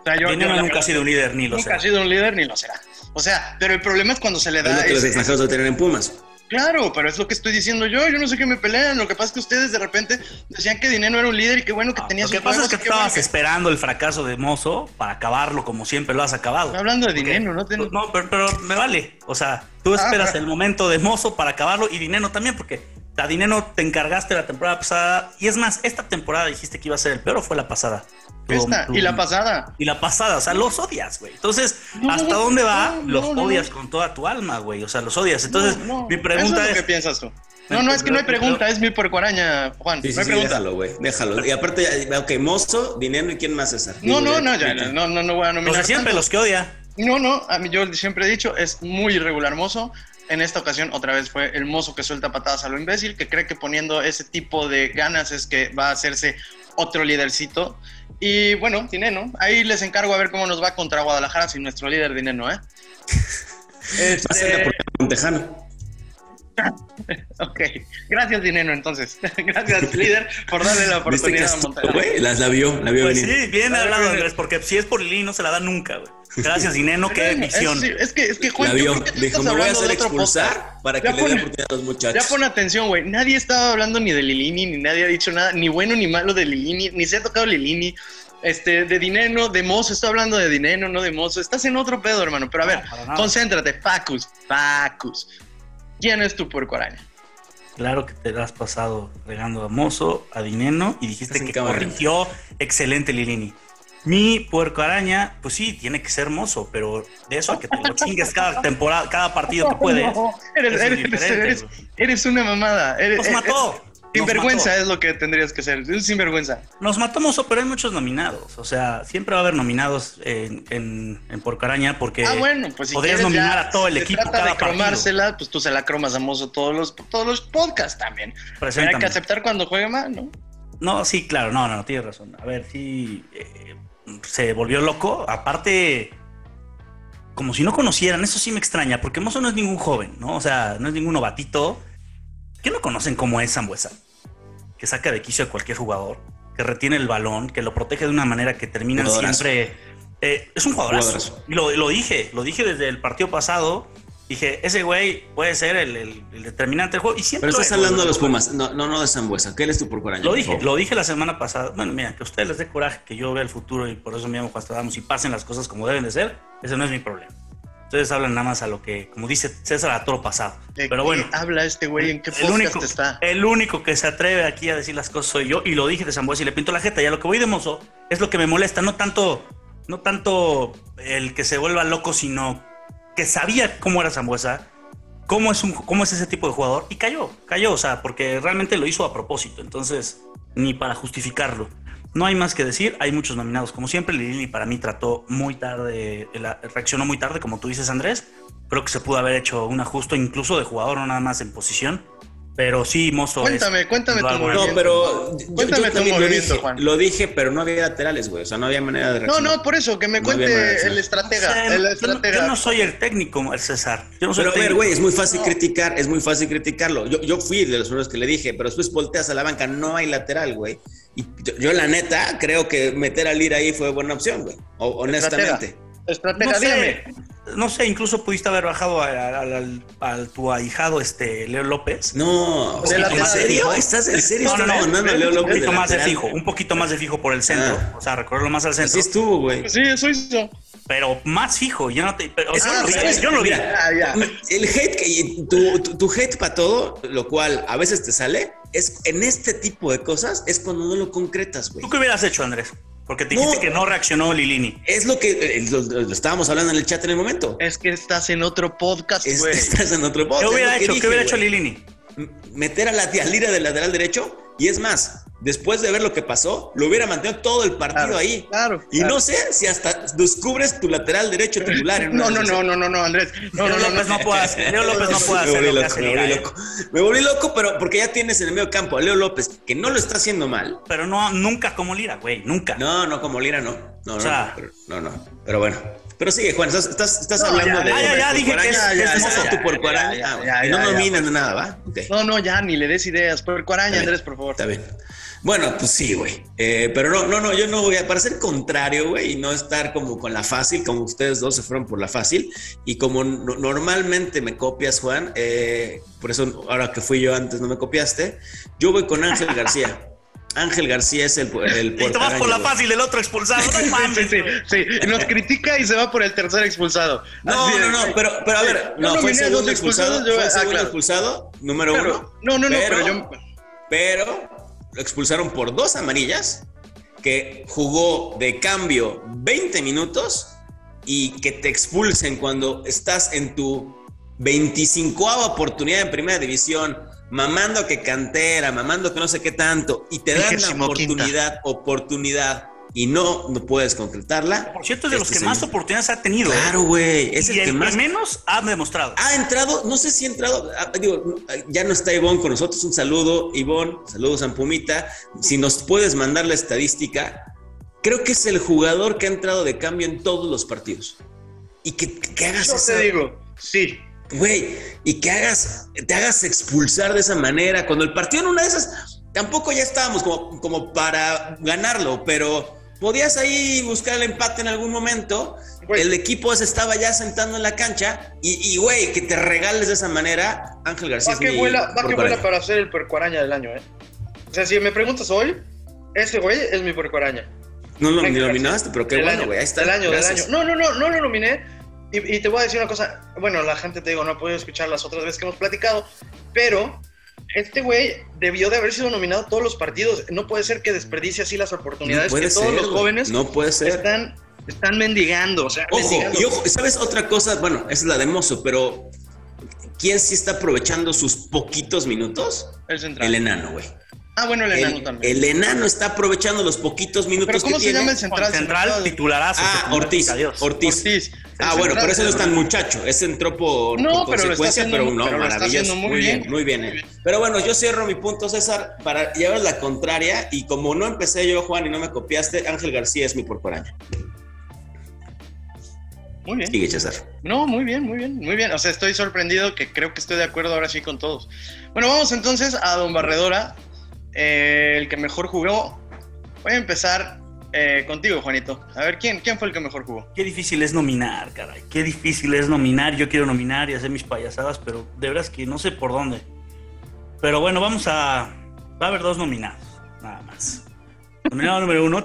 O sea, yo, nunca ha sido un líder ni lo será. Nunca ha sido un líder ni lo será. O sea, pero el problema es cuando se le da. Es lo que los extranjeros deben tener en Pumas. Claro, pero es lo que estoy diciendo yo. Yo no sé qué me pelean. Lo que pasa es que ustedes de repente decían que Dinero era un líder y qué bueno que ah, tenía Lo que pasa es que estabas esperando el fracaso de Mozo para acabarlo como siempre lo has acabado. hablando de Dinero, ¿no? No, pero, me vale. O sea, tú ah, esperas el momento de Mozo para acabarlo y Dinero también, porque a Dinero te encargaste la temporada pasada. Y es más, esta temporada dijiste que iba a ser el peor o fue la pasada. Esta, y la pasada. Y la pasada, o sea, los odias, güey. Entonces, ¿hasta dónde va? los odias con toda tu alma, güey. O sea, los odias. Entonces, mi pregunta es. ¿Qué piensas tú? No, no, es que no hay pregunta, es mi araña, Juan. Sí, no hay pregunta. déjalo, güey, déjalo. Y aparte, ok, Mozo, Dinero y quién más es No, no, no, ya, no, no, no voy a nominar. Pues siempre los que odia. No, no, a mí yo siempre he dicho, es muy irregular Mozo. En esta ocasión, otra vez fue el mozo que suelta patadas a lo imbécil, que cree que poniendo ese tipo de ganas es que va a hacerse otro lídercito. Y bueno, Dineno, ahí les encargo a ver cómo nos va contra Guadalajara sin nuestro líder Dineno, ¿eh? este... ok, gracias Dineno entonces. gracias líder por darle la oportunidad a Monterrey. Las la vio, la vio pues Sí, bien hablado Andrés, porque si es por Lili no se la da nunca, güey. Gracias Dineno, qué visión. Es, que, es que Juan, la vio. Dijo, me voy a hacer expulsar para que le dé oportunidad a los muchachos. Ya pon atención, güey. Nadie estaba hablando ni de Lilini, ni nadie ha dicho nada, ni bueno ni malo de Lilini, ni se ha tocado Lilini este, de dinero, de mozo, estoy hablando de dinero, no de mozo. Estás en otro pedo, hermano. Pero a ver, concéntrate, Facus, Facus. ¿Quién es tu puerco araña? Claro que te la has pasado regando a Mozo, a Dineno y dijiste que cámara. corrigió excelente Lilini. Mi puerco araña, pues sí, tiene que ser mozo, pero de eso a que te lo chingues cada temporada, cada partido que puedes. Eres, una mamada. Eres, Nos eres- mató. Sinvergüenza mató. es lo que tendrías que ser. Sinvergüenza. Nos mató Mozo, pero hay muchos nominados. O sea, siempre va a haber nominados en, en, en Puerco Araña porque ah, bueno, pues si podrías nominar ya, a todo el si se equipo trata cada de partido. cromársela, pues tú se la cromas a Mozo todos los, todos los podcasts también. Hay que aceptar cuando juegue mal, ¿no? No, sí, claro, no, no, no, tienes razón. A ver, sí, eh, se volvió loco. Aparte, como si no conocieran, eso sí me extraña, porque Mozo no es ningún joven, ¿no? O sea, no es ningún novatito. ¿Qué no conocen cómo es Zambuesa? Que saca de quicio a cualquier jugador, que retiene el balón, que lo protege de una manera que terminan Jugadorazo. siempre. eh, es un jugadorazo. Jugadorazo. Y lo, lo dije, lo dije desde el partido pasado. Dije, ese güey puede ser el, el- el determinante del juego. Y siempre Pero estás es. hablando de los Pumas, no, no, no de Zambuesa. ¿Qué eres tú por coraje? Lo dije, lo dije la semana pasada. Bueno, mira, que a ustedes les dé coraje que yo vea el futuro y por eso me llamo Damos y pasen las cosas como deben de ser, ese no es mi problema. Ustedes hablan nada más a lo que, como dice César, a todo lo pasado. ¿De Pero qué bueno, habla este güey? ¿En qué el único, está? el único que se atreve aquí a decir las cosas soy yo y lo dije de Zambuesa y le pinto la jeta. Y a lo que voy de mozo es lo que me molesta, no tanto, no tanto el que se vuelva loco, sino que sabía cómo era Zambuesa, cómo es, un, cómo es ese tipo de jugador y cayó, cayó, o sea, porque realmente lo hizo a propósito, entonces ni para justificarlo. No hay más que decir, hay muchos nominados. Como siempre, Lili para mí trató muy tarde, la- reaccionó muy tarde, como tú dices, Andrés. Creo que se pudo haber hecho un ajuste incluso de jugador, no nada más en posición. Pero sí, Mozo es- Cuéntame, cuéntame tu No, movimiento. No, pero yo- Cuéntame yo tu también lo movimiento, dije, Juan. lo dije, pero no había laterales, güey. O sea, no había manera de No, reaccionar. no, por eso, que me No cuente el O estratega. sea, el yo, no, estratega. yo no soy el técnico, el César. Yo no soy Pero a ver, güey, es muy fácil criticar, es muy fácil criticarlo. Yo, yo fui de los primeros que le dije, pero después volteas a la banca, no hay lateral, güey. Y yo, yo, la neta, creo que meter al Lira ahí fue buena opción, güey. Honestamente. Estratega, no dígame. sé, no sé, incluso pudiste haber bajado a, tu ahijado, este, Leo López. No, De ¿en lateral, serio? ¿Estás en serio? No, no, ¿Estás no, Leo un López poquito de más de fijo, un poquito más de fijo por el centro, Ah. o sea, recorrerlo más al Así centro, estuvo, güey. Sí, eso hizo. pero más fijo, yo no te, yo no lo vi, ¿sabes? yo no lo vi. Mira, Ah, ya. El hate, que, tu, tu, tu hate para todo, lo cual a veces te sale, es en este tipo de cosas, es cuando no lo concretas, güey. ¿Tú qué hubieras hecho, Andrés? Porque te dijiste No. que no reaccionó Lilini. Es lo que eh, lo, lo estábamos hablando en el chat en el momento. Es que estás en otro podcast, Es- güey. estás en otro podcast. ¿Qué hubiera es hecho? dije, ¿Qué hubiera hecho. Lilini? Meter a la tía Lira del lateral derecho. Y es más, después de ver lo que pasó, lo hubiera mantenido todo el partido Claro, ahí. Claro. Y claro. no sé si hasta descubres tu lateral derecho titular. en No, no, no, no, no, no, Andrés. No, Leo no, no, López no. no puede hacer, Leo López no puede Me hacer volví lo que loco, me volví loco. Me volví loco, pero porque ya tienes en el medio campo a Leo López, que no lo está haciendo mal. Pero no, nunca como Lira, güey, nunca. No, no, como Lira no. No, no, O sea- no, pero, no, no. Pero bueno. Pero sigue, Juan, estás, estás, estás No, hablando ya, de. ya, ya, dije que es- es Ya, mozo. ya, tu Puerco Ya, Araña. ya, ya, bueno. ya, no nominan nada, ¿va? No, no, ya, ni le des ideas. Puerco araña, Está bien. Andrés, por favor. Está bien. Bueno, pues sí, güey. Eh, pero no, no, no, yo no voy a, para ser contrario, güey, y no estar como con la fácil, como ustedes dos se fueron por la fácil, y como no- normalmente me copias, Juan, eh, por eso ahora que fui yo antes no me copiaste, yo voy con Ángel García. Ángel García es el, el Y te vas por la fácil, el otro expulsado. No Sí, mames, sí, güey. sí. Nos critica y se va por el tercer expulsado. No, Así no, no, pero, pero a ver, Yo no, fue segundo expulsado, yo- fue el ah, segundo claro. expulsado, número Claro. uno. No, no, no, pero, pero yo. pero lo expulsaron por dos amarillas, que jugó de cambio 20 minutos y que te expulsen cuando estás en tu 25 oportunidad en primera división, mamando que cantera, mamando que no sé qué tanto, y te dan la oportunidad, oportunidad, y no, no puedes concretarla. Por cierto, es de los Este que más oportunidades ha tenido. ¿eh? Claro, güey, es y el que más menos ha demostrado. ha entrado, no sé si ha entrado, ah, digo, ya no está Ivonne con nosotros, un saludo, Ivonne, saludos San Pumita, si nos puedes mandar la estadística, creo que es el jugador que ha entrado de cambio en todos los partidos. Y que, que hagas Yo esa, te digo, sí. Güey, y que hagas, te hagas expulsar de esa manera, cuando el partido en una de esas, tampoco ya estábamos como, como para ganarlo, pero podías ahí buscar el empate en algún momento, Güey. el equipo se estaba ya sentando en la cancha y, güey, que te regales de esa manera, Ángel García. Va que vuela, va que vuela para ser el puerco araña del año, ¿eh? O sea, si me preguntas hoy, ese güey es mi puerco araña. No lo ni nominaste, pero qué bueno, güey, ahí está. Del año, del año. No, no, no, no lo nominé. Y, y te voy a decir una cosa. Bueno, la gente te digo, no ha podido escuchar las otras veces que hemos platicado, pero este güey debió de haber sido nominado todos los partidos. No puede ser que desperdicie así las oportunidades No que todos los jóvenes No puede ser. están, están mendigando. O sea, Ojo, mendigando. y ojo, ¿sabes otra cosa? Bueno, esa es la de Mozo, pero ¿quién sí está aprovechando sus poquitos minutos? El central. El enano, güey. Ah, bueno, el enano El, también. el enano está aprovechando los poquitos minutos Pero ¿cómo que se tiene. llama el central? Central, titularazo. Ah, Ortiz. adiós. Ortiz. Ortiz. Ah, El bueno, central pero ese no es tan muchacho. Ese entró por, No, por pero lo está consecuencia, haciendo- pero no, pero maravilloso. muy muy bien, bien. muy bien. eh. Pero bueno, yo cierro mi punto, César, para llevar la contraria. Y como no empecé yo, Juan, y no me copiaste, Ángel García es mi porcoraño. Muy bien. Sigue, César. No, muy bien, muy bien, muy bien. O sea, estoy sorprendido que creo que estoy de acuerdo ahora sí con todos. Bueno, vamos entonces a Don Barredora, eh, el que mejor jugó. Voy a empezar eh, contigo, Juanito. A ver, ¿quién, ¿quién fue el que mejor jugó? Qué difícil es nominar, caray. Qué difícil es nominar. Yo quiero nominar y hacer mis payasadas, pero de veras que no sé por dónde. Pero bueno, vamos a. Va a haber dos nominados, nada más. Nominado número uno.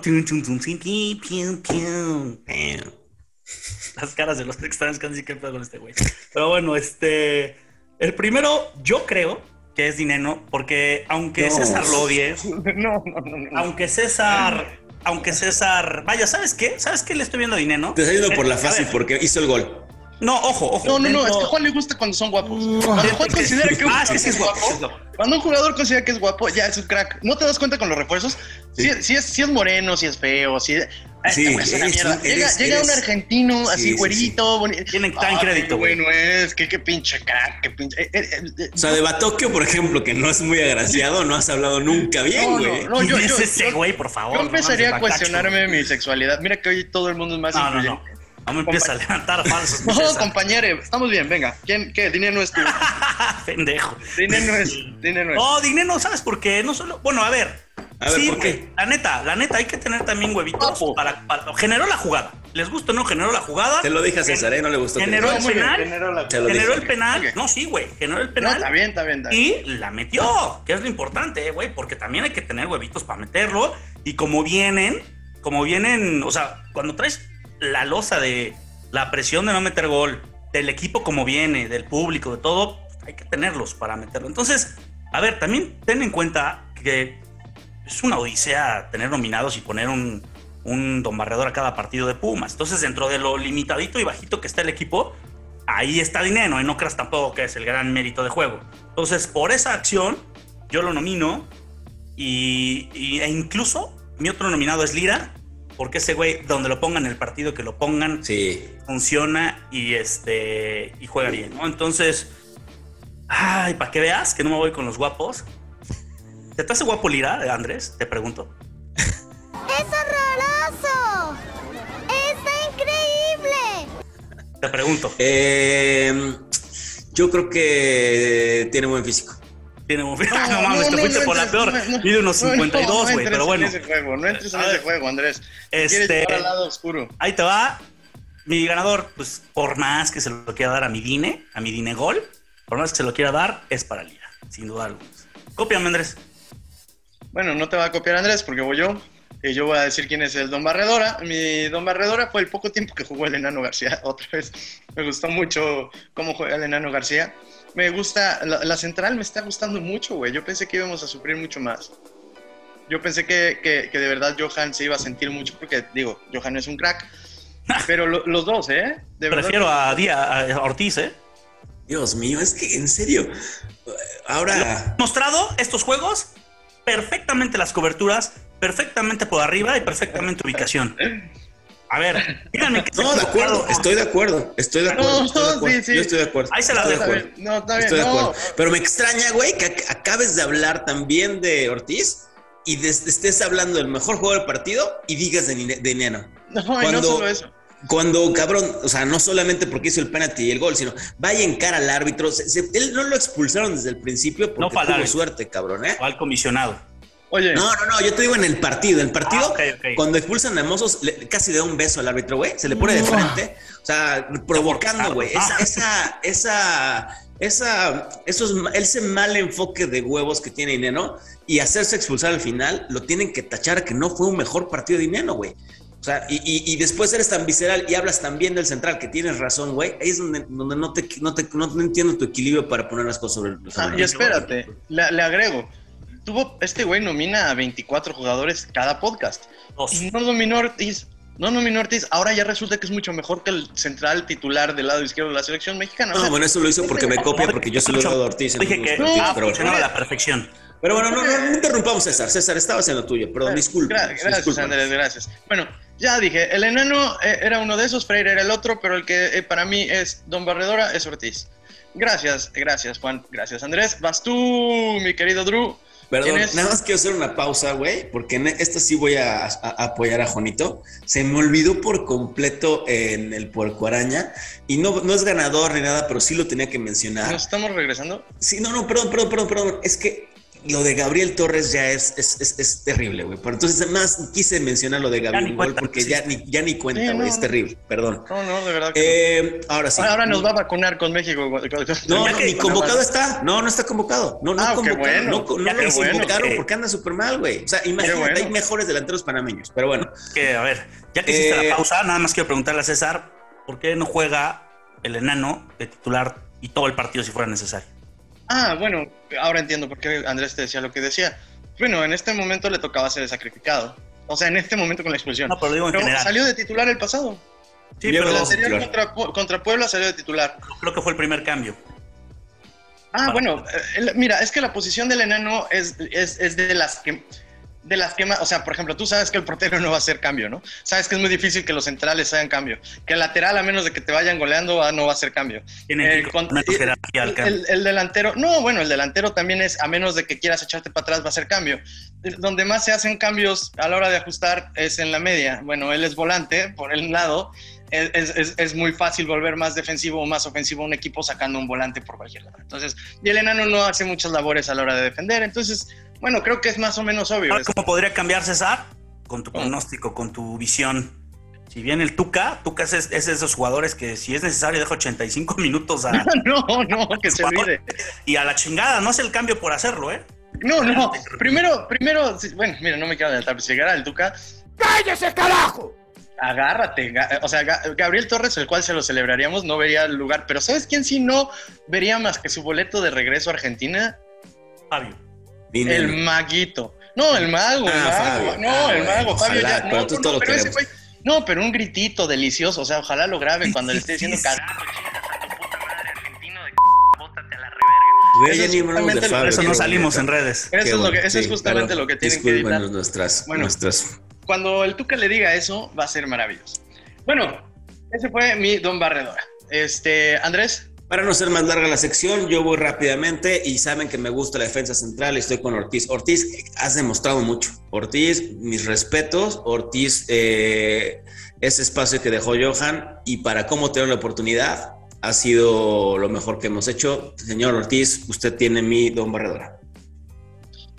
Las caras de los que están casi que con este güey. Pero bueno, este. El primero, yo creo que es Dineno, porque aunque No. César lo odie, no, no, no, no. aunque César. Aunque César. Vaya, ¿sabes qué? ¿Sabes qué le estoy viendo a Dineno? Te está yendo por la fácil porque hizo el gol. No, ojo, ojo. No, no, no, es que a Juan le gusta cuando son guapos. Cuando Juan considera que un Ah, es que jugador sí es guapo. sí es guapo. Cuando un jugador considera que es guapo, ya es un crack. ¿No te das cuenta con los refuerzos? Si, si es, si es moreno, si es feo, si es... Sí, es una eres mierda. un- llega eres- llega un eres- argentino Sí, así sí, güerito, bonito. Tienen tan Ay, crédito, qué güey. bueno es, qué, qué pinche crack, qué pinche... eh, eh, eh, O sea, de Batocchio, por ejemplo, que no es muy agraciado, no has hablado nunca bien, No, güey. no, no, yo, ¿Quién yo, es ese yo- güey, por favor? yo No empezaría a cuestionarme mi sexualidad. Mira que hoy todo el mundo es más No, no, no. No me empieza a levantar falsos. No, César. compañero, estamos bien, venga. ¿Quién, qué? Dinero es tú. Pendejo. Dinero es, dinero es. Oh, dinero, ¿sabes por qué? No solo. Bueno, a ver. A ver, sí, ¿por qué? La neta, la neta, hay que tener también huevitos para, para- Generó la jugada. ¿Les gusta o no? Generó la jugada. Te lo dije a César, ¿eh? No le gustó. que Generó el penal. generó la- Te lo Generó dije. el penal. No, sí, güey. Generó el No, penal. está bien, está bien, está bien. Y la metió, que es lo importante, eh, güey, porque también hay que tener huevitos para meterlo. Y como vienen, como vienen, o sea, cuando traes la losa de la presión de no meter gol, del equipo como viene, del público, de todo, hay que tenerlos para meterlo. Entonces, a ver, también ten en cuenta que es una odisea tener nominados y poner un, un don barredor a cada partido de Pumas. Entonces, dentro de lo limitadito y bajito que está el equipo, ahí está dinero y no creas tampoco que es el gran mérito de juego. Entonces, por esa acción, yo lo nomino y- e incluso mi otro nominado es Lira, porque ese güey, donde lo pongan el partido que lo pongan, Sí. funciona y este y juega bien, ¿no? Entonces, ay, para que veas que no me voy con los guapos. ¿Se te hace guapo Lira, Andrés? Te pregunto. ¡Es horroroso! ¡Está increíble! Te pregunto. Eh, yo creo que tiene buen físico. Tiene un... Ah, no, mames, te fuiste por la peor. Mide unos no, 52, no güey, pero bueno. En ese juego, no entres en A ese juego, Andrés. Este- Quieres llevar al lado oscuro. Ahí te va. Mi ganador, pues por más que se lo quiera dar a mi Dine, a mi Dine Gol, por más que se lo quiera dar, es para Lira, sin duda alguna. Cópiame, Andrés. Bueno, no te va a copiar Andrés porque voy yo. Y yo voy a decir quién es el Don Barredora. Mi Don Barredora fue el poco tiempo que jugó el Enano García. Otra vez. Me gustó mucho cómo juega el Enano García. Me gusta, la, la central me está gustando mucho, güey. Yo pensé que íbamos a sufrir mucho más. Yo pensé que, que- que de verdad Johan se iba a sentir mucho porque, digo, Johan es un crack. Pero lo- los dos, ¿eh? De verdad. Prefiero a, Díaz, a Ortiz, ¿eh? Dios mío, es que en serio. Ahora. mostrado estos juegos perfectamente las coberturas, perfectamente por arriba y perfectamente ubicación. A ver, díganme que No, de acuerdo, estoy de acuerdo, estoy de acuerdo. No, estoy de acuerdo, sí, sí. Yo estoy de acuerdo. Ahí se la estoy de dejo. acuerdo. No, está bien, Estoy de no. acuerdo. Pero me extraña, güey, que ac- acabes de hablar también de Ortiz y estés hablando del mejor juego del partido y digas de, de Neno. No, y no Cuando- solo eso. Cuando, cabrón, o sea, no solamente porque hizo el penalti y el gol, sino vaya en cara al árbitro. Se- se- él no lo expulsaron desde el principio porque No tuvo suerte, cabrón, ¿eh? O al comisionado. Oye, No, no, no, yo te digo en el partido. En el partido, Ah, cuando expulsan a Mozos, le- casi le da un beso al árbitro, güey. Se le pone de frente. O sea, provocando, güey. Esa, Ah. esa, esa, esa, esos, ese mal enfoque de huevos que tiene Dineno y hacerse expulsar al final, lo tienen que tachar que no fue un mejor partido de Dineno, güey. O sea, y, y, y, después eres tan visceral y hablas tan bien del central que tienes razón, güey. Ahí es donde, donde no, te, no, te, no, entiendo tu equilibrio para poner las cosas sobre, sobre ah, Y espérate, le, le, agrego. Tuvo, este güey nomina a 24 jugadores cada podcast. Dos. Y no dominó Ortiz. No nominó Ortiz. Ahora ya resulta que es mucho mejor que el central titular del lado izquierdo de la selección mexicana. No, o sea, bueno, eso lo hizo porque me copia, porque yo se lo he dado a Ortiz. Dije que no, ha funcionado a la perfección. Pero bueno, no, no, no interrumpamos, César. César, estabas en lo tuyo. Perdón, disculpe. Gracias, disculpa. Andrés, gracias. Bueno, ya dije, el enano eh, era uno de esos, Freire era el otro, pero el que eh, para mí es Don Barredora es Ortiz. Gracias, gracias, Juan. Gracias, Andrés. Vas tú, mi querido Drew. Perdón, nada más quiero hacer una pausa, güey, porque en esto sí voy a, a, apoyar a Jonito. Se me olvidó por completo en el puerco araña y no, no es ganador ni nada, pero sí lo tenía que mencionar. ¿Nos estamos regresando? Sí, no, no, perdón, perdón, perdón, perdón. Es que lo de Gabriel Torres ya es, es, es, es terrible, güey. Pero entonces, además, quise mencionar lo de Gabriel Gol porque ya ni, ya ni cuenta, güey. Sí, no, es terrible, perdón. No, no, de verdad. Que eh, no. Ahora sí. Ahora nos va a vacunar con México. No, no, ni convocado está. No, no está convocado. No, no ah, convocado. Bueno. No, no lo bueno, convocaron porque anda súper mal, güey. O sea, imagínate, bueno. hay mejores delanteros panameños. Pero bueno. Que, a ver, ya que hiciste eh, la pausa, nada más quiero preguntarle a César, ¿por qué no juega el enano de titular y todo el partido si fuera necesario? Ah, bueno, ahora entiendo por qué Andrés te decía lo que decía. Bueno, en este momento le tocaba ser sacrificado. O sea, en este momento con la expulsión. No, pero digo en pero general. salió de titular el pasado. Sí, pero pero el anterior contra, contra, Puebla salió de titular. Creo que fue el primer cambio. Ah, bueno, eh, mira, es que la posición del enano es, es, es de las que de las que más, o sea, por ejemplo, tú sabes que el portero no va a hacer cambio, ¿no? Sabes que es muy difícil que los centrales hagan cambio, que el lateral, a menos de que te vayan goleando, no va a hacer cambio. Eh, con, el, el, el, delantero, no, bueno, el delantero también es, a menos de que quieras echarte para atrás, va a hacer cambio. Donde más se hacen cambios a la hora de ajustar es en la media. Bueno, él es volante por el lado, es, es, es, muy fácil volver más defensivo o más ofensivo a un equipo sacando un volante por cualquier lado. Entonces, y el enano no hace muchas labores a la hora de defender. Entonces, bueno, creo que es más o menos obvio. ¿Cómo podría cambiar César? Con tu pronóstico, con tu visión. Si bien el Tuca, Tuca es, es de esos jugadores que si es necesario deja 85 minutos a... no, no, que se olvide. Y a la chingada, no es el cambio por hacerlo, ¿eh? No, no, primero, primero, bueno, mira, no me quiero adelantar, si llegara el Tuca... ¡Cállese, carajo! agárrate. O sea, Gabriel Torres, el cual se lo celebraríamos, no vería el lugar. Pero ¿sabes quién sí no vería más que su boleto de regreso a Argentina? Fabio. Dime. El maguito. No, el mago, el Ah, mago. Fabio. No, Ah, el mago, Fabio ojalá, ya. pero No, tú no, todo lo pero ese güey- no, pero un gritito delicioso. O sea, ojalá lo graben cuando le esté diciendo Sí, carajo, chingas a tu puta madre, argentino de bótate a la reverga. Güey, Eso es hablamos de justamente- Fabio, Eso no salimos bonito. en redes. Eso, es, lo que, eso es sí, justamente perdón. lo que tienen que evitar. nuestras, Bueno. nuestras Cuando el Tuca le diga eso, va a ser maravilloso. Bueno, ese fue mi Don Barredora. Este, Andrés. Para no ser más larga la sección, yo voy rápidamente y saben que me gusta la defensa central y estoy con Ortiz. Ortiz, has demostrado mucho. Ortiz, mis respetos. Ortiz, eh, ese espacio que dejó Johan y para cómo tener la oportunidad ha sido lo mejor que hemos hecho. Señor Ortiz, usted tiene mi don barredora.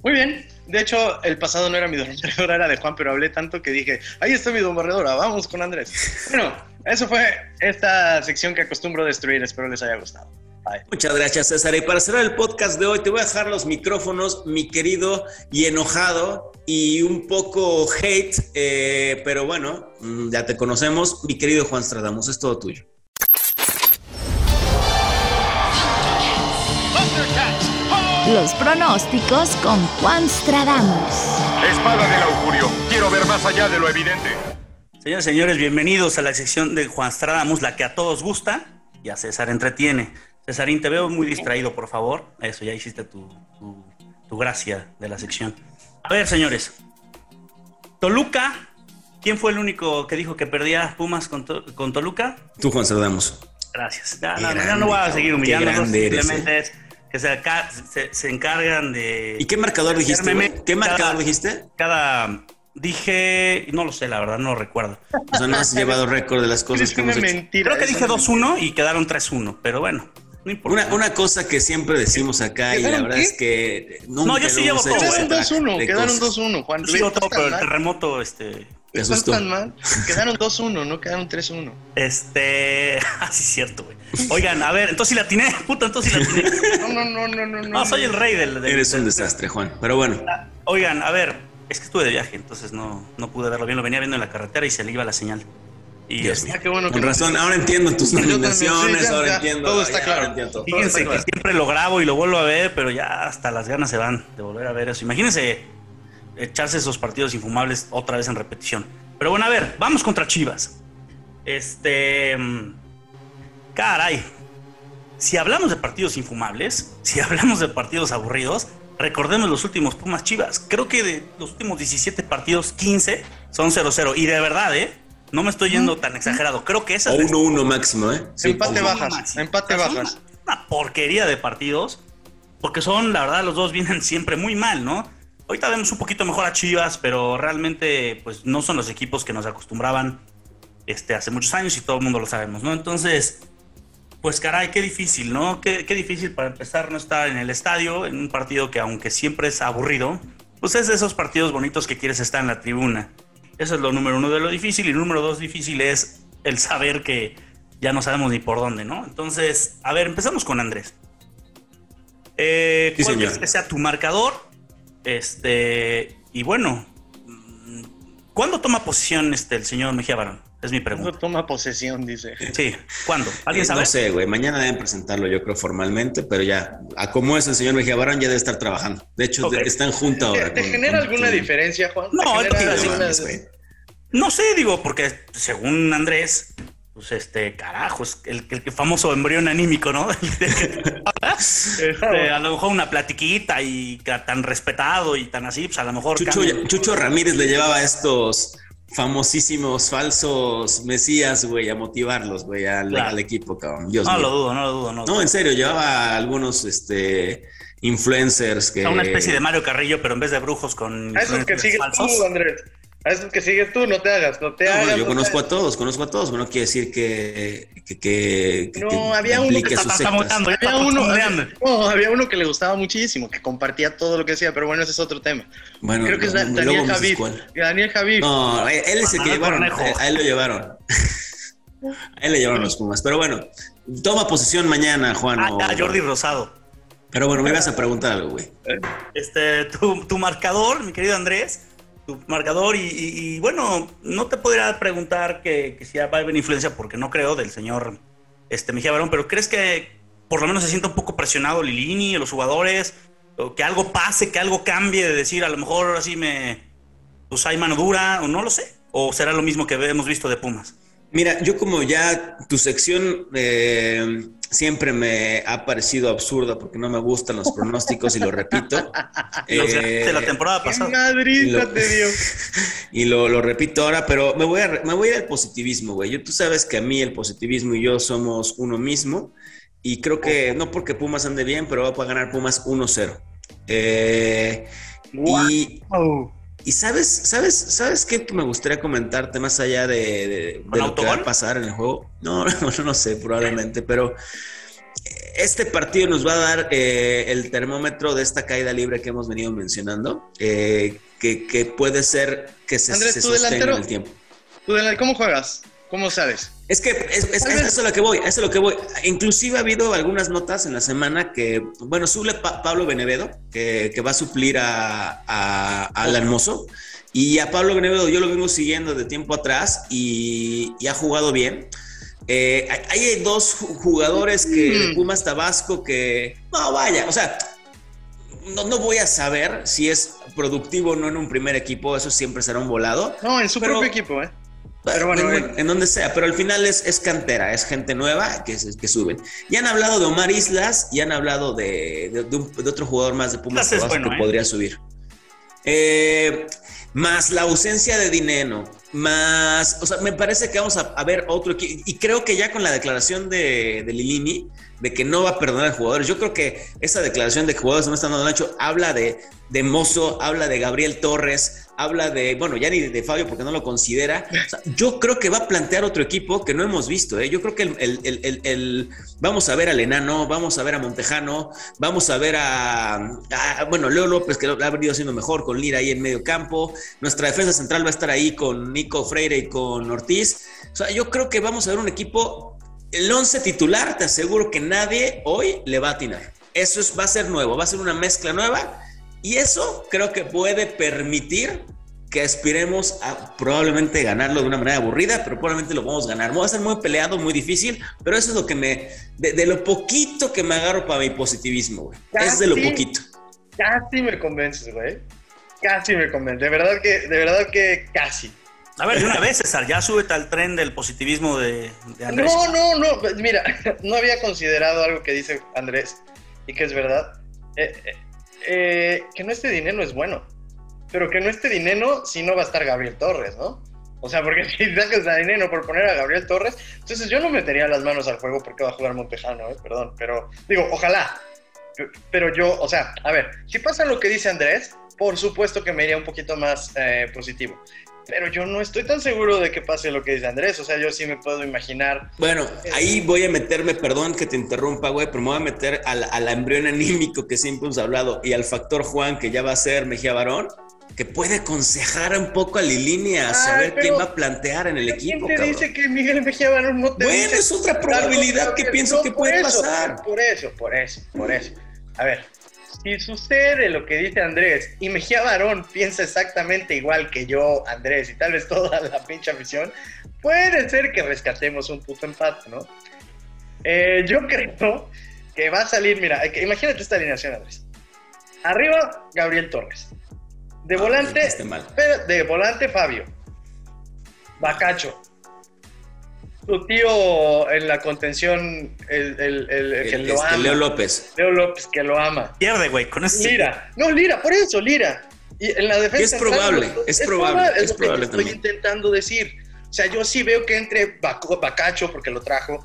Muy bien. De hecho, el pasado no era mi Don Barredora, era de Juan, pero hablé tanto que dije, ahí está mi Don Barredora, vamos con Andrés. Bueno, eso fue esta sección que acostumbro destruir. Espero les haya gustado. Bye. Muchas gracias, César. Y para cerrar el podcast de hoy, te voy a dejar los micrófonos, mi querido y enojado y un poco hate, eh, pero bueno, mm, ya te conocemos. Mi querido Juan Stradamus, es todo tuyo. Los pronósticos con Juan Stradamus. Espada del augurio. Quiero ver más allá de lo evidente. Señores, señores, bienvenidos a la sección de Juan Stradamus, la que a todos gusta y a César entretiene. Cesarín, te veo muy distraído, por favor. Eso, ya hiciste tu, tu, tu gracia de la sección. A ver, señores. Toluca, ¿quién fue el único que dijo que perdía Pumas con, To- con Toluca? Tú, Juan Stradamus. Gracias. Ya, no, ya voy a seguir humillándolos, grande eres, simplemente es que se, se- se encargan de... ¿Y qué marcador dijiste? ¿Qué cada- marcador dijiste? Cada... Dije... No lo sé, la verdad, no lo recuerdo. O sea, no has llevado récord de las cosas que hemos hecho. mentira. Creo que dije no- 2-1 y quedaron 3-1, pero bueno, no importa. Una, una cosa que siempre decimos acá y la ¿Quedaron verdad qué? es que nunca No, yo sí llevo todo, ese Quedaron track 2-1, de quedaron cosas. 2-1, Juan. Yo sigo todo, ¿Estás pero el terremoto, este... Te ¿Estás asustó. tan mal? Quedaron 2-1, no quedaron 3-1. Este... Así es cierto, güey. Oigan, a ver, entonces sí la atiné, puta, entonces sí la atiné. No, no, no, no, no. No, soy el rey del... del- Eres un desastre, Juan. Pero bueno, Oigan, a ver, Es que estuve de viaje, entonces no, no pude verlo bien. Lo venía viendo en la carretera y se le iba la señal. Y Dios este, mío. Ah, qué bueno Con que- razón, ahora entiendo tus nominaciones, ahora ya, entiendo. todo está ya, claro. entiendo todo. Fíjense está que claro. siempre lo grabo y lo vuelvo a ver, pero ya hasta las ganas se van de volver a ver eso. Imagínense echarse esos partidos infumables otra vez en repetición. Pero bueno, a ver, vamos contra Chivas. Este. mm, Caray. Si hablamos de partidos infumables, si hablamos de partidos aburridos, recordemos los últimos Pumas Chivas. Creo que de los últimos 17 partidos, 15 son 0-0. Y de verdad, ¿eh? No me estoy yendo tan exagerado. Creo que esa O es la 1-1 máximo, ¿eh? Sí, Empate bajas, máximo. empate son bajas. Una, una porquería de partidos. Porque son, la verdad, los dos vienen siempre muy mal, ¿no? Ahorita vemos un poquito mejor a Chivas, pero realmente, pues no son los equipos que nos acostumbraban este, hace muchos años y todo el mundo lo sabemos, ¿no? Entonces, pues caray, qué difícil, ¿no? Qué, qué difícil para empezar no estar en el estadio, en un partido que aunque siempre es aburrido, pues es de esos partidos bonitos que quieres estar en la tribuna. Eso es lo número uno de lo difícil. Y número dos difícil es el saber que ya no sabemos ni por dónde, ¿no? Entonces, a ver, empezamos con Andrés. Eh, ¿Cuál crees que sea tu marcador? Este, y bueno, mm, ¿cuándo toma posición este, el señor Mejía Barón? Es mi ¿Cuándo pregunta. toma posesión? Dice. Sí, ¿cuándo? Eh, ¿Alguien sabe? No sé, güey. Mañana deben presentarlo, yo creo, formalmente, pero ya, a como es el señor Mejía Barón, ya debe estar trabajando. De hecho, Ok. de- está en junta ¿Te, ahora. te con- genera con- alguna con- diferencia, Juan? No, ¿Te es lo que genera iba a decir, alguna- mames, güey. No sé, digo, porque según Andrés, pues este, carajo, es el, el, famoso embrión anímico, ¿no? Este, a lo mejor una platiquita y tan respetado y tan así, pues a lo mejor. Chucho Ramírez le llevaba estos famosísimos falsos mesías, güey, a motivarlos, güey, al, Claro. al equipo, cabrón. Dios No mío. lo dudo, no lo dudo, no. No, en serio, llevaba algunos este, influencers que. Sea, una especie de Mario Carrillo, pero en vez de brujos con. A esos que falsos. tú, Andrés. A esos que sigues tú, no te hagas, no te No, hagas. bueno, yo no conozco te a todos, conozco a todos, pero no quiere decir que, que, que, que- No, que había uno que está Había uno, había, no, había uno que le gustaba muchísimo, que compartía todo lo que decía, pero bueno, ese es otro tema. Bueno, Creo que es Daniel Javid. cuál. Daniel Javid. No, él él es el que llevaron, Cornejo. a él lo llevaron. A él le llevaron los Pumas, pero bueno, toma posición mañana, Juan. Ah, o- Jordi Rosado. Pero bueno, me ibas a preguntar algo, güey. Este, tu, tu marcador, mi querido Andrés, marcador, y, bueno, no te podría preguntar que, que si va a haber influencia, porque no creo, del señor este, Mejía Barón, pero ¿crees que por lo menos se sienta un poco presionado Lilini, los jugadores, o que algo pase, que algo cambie, de decir, a lo mejor ahora sí me, pues hay mano dura, o no lo sé, o será lo mismo que hemos visto de Pumas? Mira, yo como ya tu sección eh, siempre me ha parecido absurda porque no me gustan los pronósticos y lo repito. Eh, de la temporada ¡Qué pasada. y lo- madrita te dio! y lo, lo repito ahora, pero me voy, a, me voy a ir al positivismo, güey. Yo, tú sabes que a mí el positivismo y yo somos uno mismo. Y creo que no porque Pumas ande bien, pero va a ganar Pumas 1-0. Eh, y, y sabes, sabes, sabes qué me gustaría comentarte más allá de, de- de ¿Con lo que va a pasar en el juego. No, no, no sé, probablemente, pero este partido nos va a dar eh, el termómetro de esta caída libre que hemos venido mencionando, eh, que, que puede ser que se, Andrés, se ¿tu sostenga delantero? en el tiempo. Tú, Delal, ¿Cómo juegas? ¿Cómo sabes? Es que es, eso es lo que voy, eso es lo que voy. Inclusive ha habido algunas notas en la semana que, bueno, suple Pa- Pablo Benevedo, que, que va a suplir a, a, a Alan Mozo. Y a Pablo Benevedo yo lo vengo siguiendo de tiempo atrás y, y ha jugado bien. Eh, hay, hay dos ju- jugadores que Mm. Pumas Tabasco que, no, vaya, o sea, no, no voy a saber si es productivo o no en un primer equipo, eso siempre será un volado. No, en su Pero- propio equipo, ¿eh? Pero bueno, en, en donde sea, pero al final es, es cantera, es gente nueva que, que suben. Y han hablado de Omar Islas y han hablado de, de- de un- de otro jugador más de Pumas bueno, que ¿eh? podría subir. Eh, más la ausencia de Dineno, más, o sea, me parece que vamos a, a ver otro. Y creo que ya con la declaración de, de Lilini, de que no va a perdonar a jugadores, yo creo que esa declaración de que jugadores no están dando ancho habla de, de Mozo, habla de Gabriel Torres, habla de, bueno, ya ni de, Fabio porque no lo considera. O sea, yo creo que va a plantear otro equipo que no hemos visto. ¿eh? Yo creo que el- el- el- el- vamos a ver al Enano, vamos a ver a Montejano, vamos a ver a, a- bueno, Leo López que lo ha venido haciendo mejor con Lira ahí en medio campo. Nuestra defensa central va a estar ahí con Nico Freire y con Ortiz. O sea, yo creo que vamos a ver un equipo, el 11 titular, te aseguro que nadie hoy le va a atinar. Eso es, va a ser nuevo, va a ser una mezcla nueva Y eso creo que puede permitir que aspiremos a probablemente ganarlo de una manera aburrida, pero probablemente lo vamos a ganar. Va a ser muy peleado, muy difícil, pero eso es lo que me, de, lo poquito que me agarro para mi positivismo, güey. Es de lo poquito. Casi me convences, güey. Casi me convences. De verdad que, de verdad que casi. A ver, de una vez, César, ya súbete al tren del positivismo de, Andrés. No, no, no. Mira, no había considerado algo que dice Andrés y que es verdad. Eh, eh, eh, que no esté dinero es bueno pero que no esté dinero si no va a estar Gabriel Torres, ¿no? O sea, porque si sacas a dinero por poner a Gabriel Torres, entonces yo no metería las manos al juego porque va a jugar Montejano, ¿eh? perdón, pero digo, ojalá. Pero yo, o sea, a ver, si pasa lo que dice Andrés, por supuesto que me iría un poquito más eh, positivo. Pero yo no estoy tan seguro de que pase lo que dice Andrés. O sea, yo sí me puedo imaginar. Bueno, ahí voy a meterme, perdón que te interrumpa, güey, pero me voy a meter al, al embrión anímico que siempre hemos hablado y al factor Juan, que ya va a ser Mejía Barón que puede aconsejar un poco a Lilini a saber quién va a plantear en el equipo. ¿Quién te dice que Miguel Mejía Barón no te Bueno, es otra probabilidad que, pienso que puede pasar. Por eso, por eso, por eso. A ver, si sucede lo que dice Andrés y Mejía Barón piensa exactamente igual que yo, Andrés, y tal vez toda la pinche afición, puede ser que rescatemos un puto empate, ¿no? Eh, yo creo que va a salir, mira, imagínate esta alineación, Andrés. Arriba, Gabriel Torres. De ah, volante, de volante Fabio. Bacacho. Tu tío en la contención, el, el, el, que lo este, ama. Leo López. Leo López, que lo ama. Pierde, güey, con eso. Lira. No, Lira, por eso, Lira. Y en la defensa. Es probable, es, probable. Es, probable, estoy intentando decir. O sea, yo sí veo que entre Bacacho, porque lo trajo.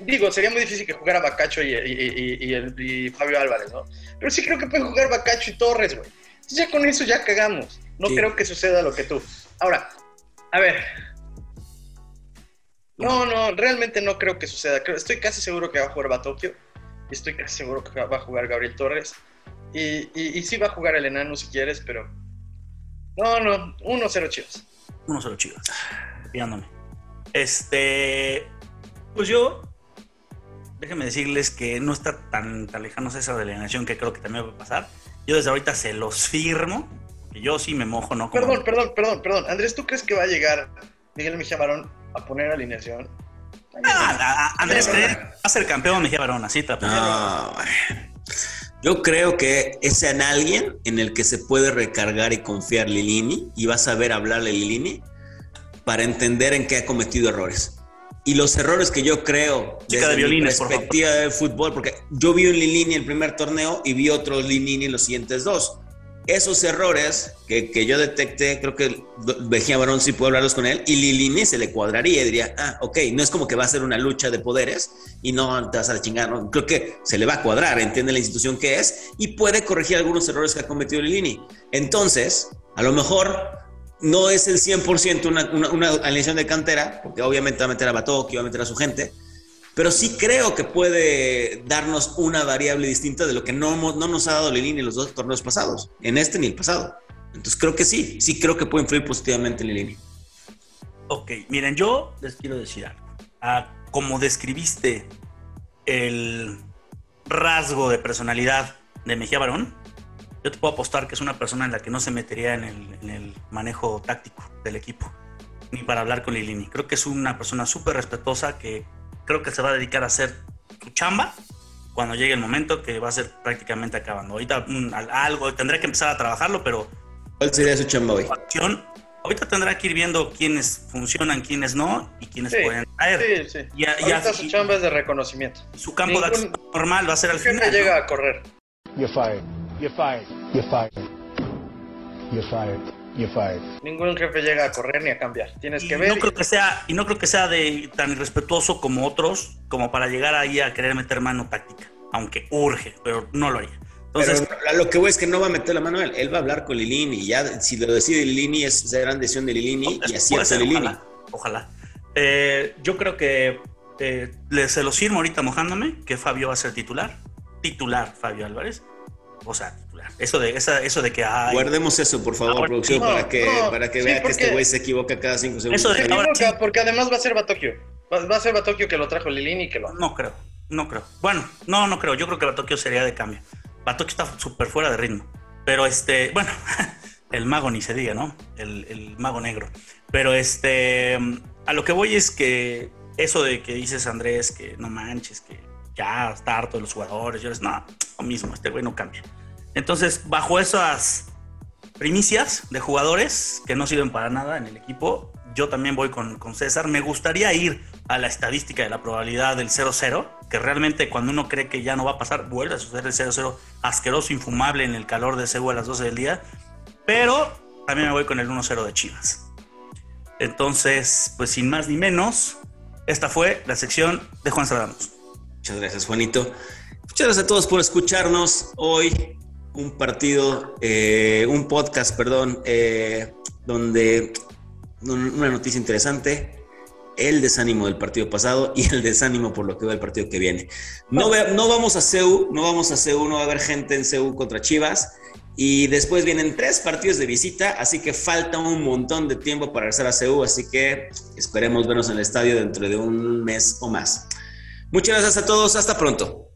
Digo, sería muy difícil que jugara Bacacho y, y, y, Fabio Álvarez, ¿no? Pero sí creo que puede jugar Bacacho y Torres, güey ya con eso ya cagamos. No creo que suceda lo que tú. Ahora, a ver. No, no, realmente no creo que suceda. Estoy casi seguro que va a jugar Batokio. Y estoy casi seguro que va a jugar Gabriel Torres. Y, y, sí va a jugar el enano si quieres, pero. No, no, 1-0 Chivas. 1-0 Chivas. Fiándome. Este. Pues yo. Déjenme decirles que no está tan, tan lejano esa delegación que creo que también va a pasar. Yo desde ahorita se los firmo. Que yo sí me mojo, ¿no? Perdón, perdón, perdón, perdón. Andrés, ¿tú crees que va a llegar Miguel Mejía Barón a poner alineación? Ah, Andrés va a ser campeón Mejía Barón, así te no, Yo creo que es en alguien en el que se puede recargar y confiar Lilini y va a saber hablarle a Lilini para entender en qué ha cometido errores y los errores que yo creo desde de violines, mi perspectiva del fútbol, porque yo vi un Lilini el primer torneo y vi otro Lilini en los siguientes dos. Esos errores que, que yo detecté, creo que Vejía Barón sí puedo hablarlos con él, y Lilini se le cuadraría y diría, ah, ok, no es como que va a ser una lucha de poderes y no te vas a chingar, creo que se le va a cuadrar, entiende la institución que es y puede corregir algunos errores que ha cometido Lilini. Entonces, a lo mejor no es el 100% una, una, una, alineación de cantera, porque obviamente va a meter a Batoki, va a meter a su gente, pero sí creo que puede darnos una variable distinta de lo que no, no nos ha dado Lilini en los dos torneos pasados, en este ni el pasado. Entonces creo que sí, sí creo que puede influir positivamente en Lilini. Ok, miren, yo les quiero decir algo. Como describiste el rasgo de personalidad de Mejía Barón, yo te puedo apostar que es una persona en la que no se metería en el, manejo táctico del equipo, ni para hablar con Lilini. Creo que es una persona súper respetuosa que creo que se va a dedicar a hacer su chamba cuando llegue el momento que va a ser prácticamente acabando. Ahorita mm, algo tendré que empezar a trabajarlo, pero... ¿Cuál sería su chamba hoy? Ahorita tendrá que ir viendo quiénes funcionan, quiénes no y quiénes pueden caer. Sí, sí. Ya, ahorita su chamba es de reconocimiento. Su campo de acción normal va a ser al final. llega a correr. You're fired. You're fired. You're fired. You're fired. You're fired. Ningún jefe llega a correr ni a cambiar. Tienes que ver. No creo que sea, y no creo que sea de tan irrespetuoso como otros, como para llegar ahí a querer meter mano táctica. Aunque urge, pero no lo haría. Entonces, pero lo que voy es que no va a meter la mano él, él va a hablar con Lilini y ya si lo decide Lilini es gran decisión de Lilini y así es Lilini. Ojalá. Eh, yo creo que eh, se lo firmo ahorita mojándome que Fabio va a ser titular. Titular Fabio Álvarez o sea, titular. Eso de, eso de que hay... Guardemos eso, por favor, producción, para que, para que vea que este güey se equivoca cada cinco segundos. Eso de, porque además va a ser Batokio. Va, a ser Batokio que lo trajo Lilini y que lo... No creo, no creo. Bueno, no, no creo. Yo creo que Batokio sería de cambio. Batokio está súper fuera de ritmo. Pero este, bueno, el mago ni se diga, ¿no? El, el mago negro. Pero este, a lo que voy es que eso de que dices, Andrés, que no manches, que ya está harto de los jugadores, yo les, no, lo mismo, este güey no cambia. Entonces, bajo esas primicias de jugadores que no sirven para nada en el equipo, yo también voy con, César. Me gustaría ir a la estadística de la probabilidad del 0-0, que realmente cuando uno cree que ya no va a pasar, vuelve a suceder el 0-0 asqueroso, infumable en el calor de Seúl a las 12 del día. Pero también me voy con el 1-0 de Chivas. Entonces, pues sin más ni menos, esta fue la sección de Juan Ramos. Muchas gracias, Juanito. Muchas gracias a todos por escucharnos hoy. Un partido, eh, un podcast, perdón, eh, donde una noticia interesante, el desánimo del partido pasado y el desánimo por lo que va el partido que viene. No, no vamos a CEU, no vamos a CEU, no va a haber gente en CEU contra Chivas. Y después vienen tres partidos de visita, así que falta un montón de tiempo para regresar a CEU, así que esperemos vernos en el estadio dentro de un mes o más. Muchas gracias a todos, hasta pronto.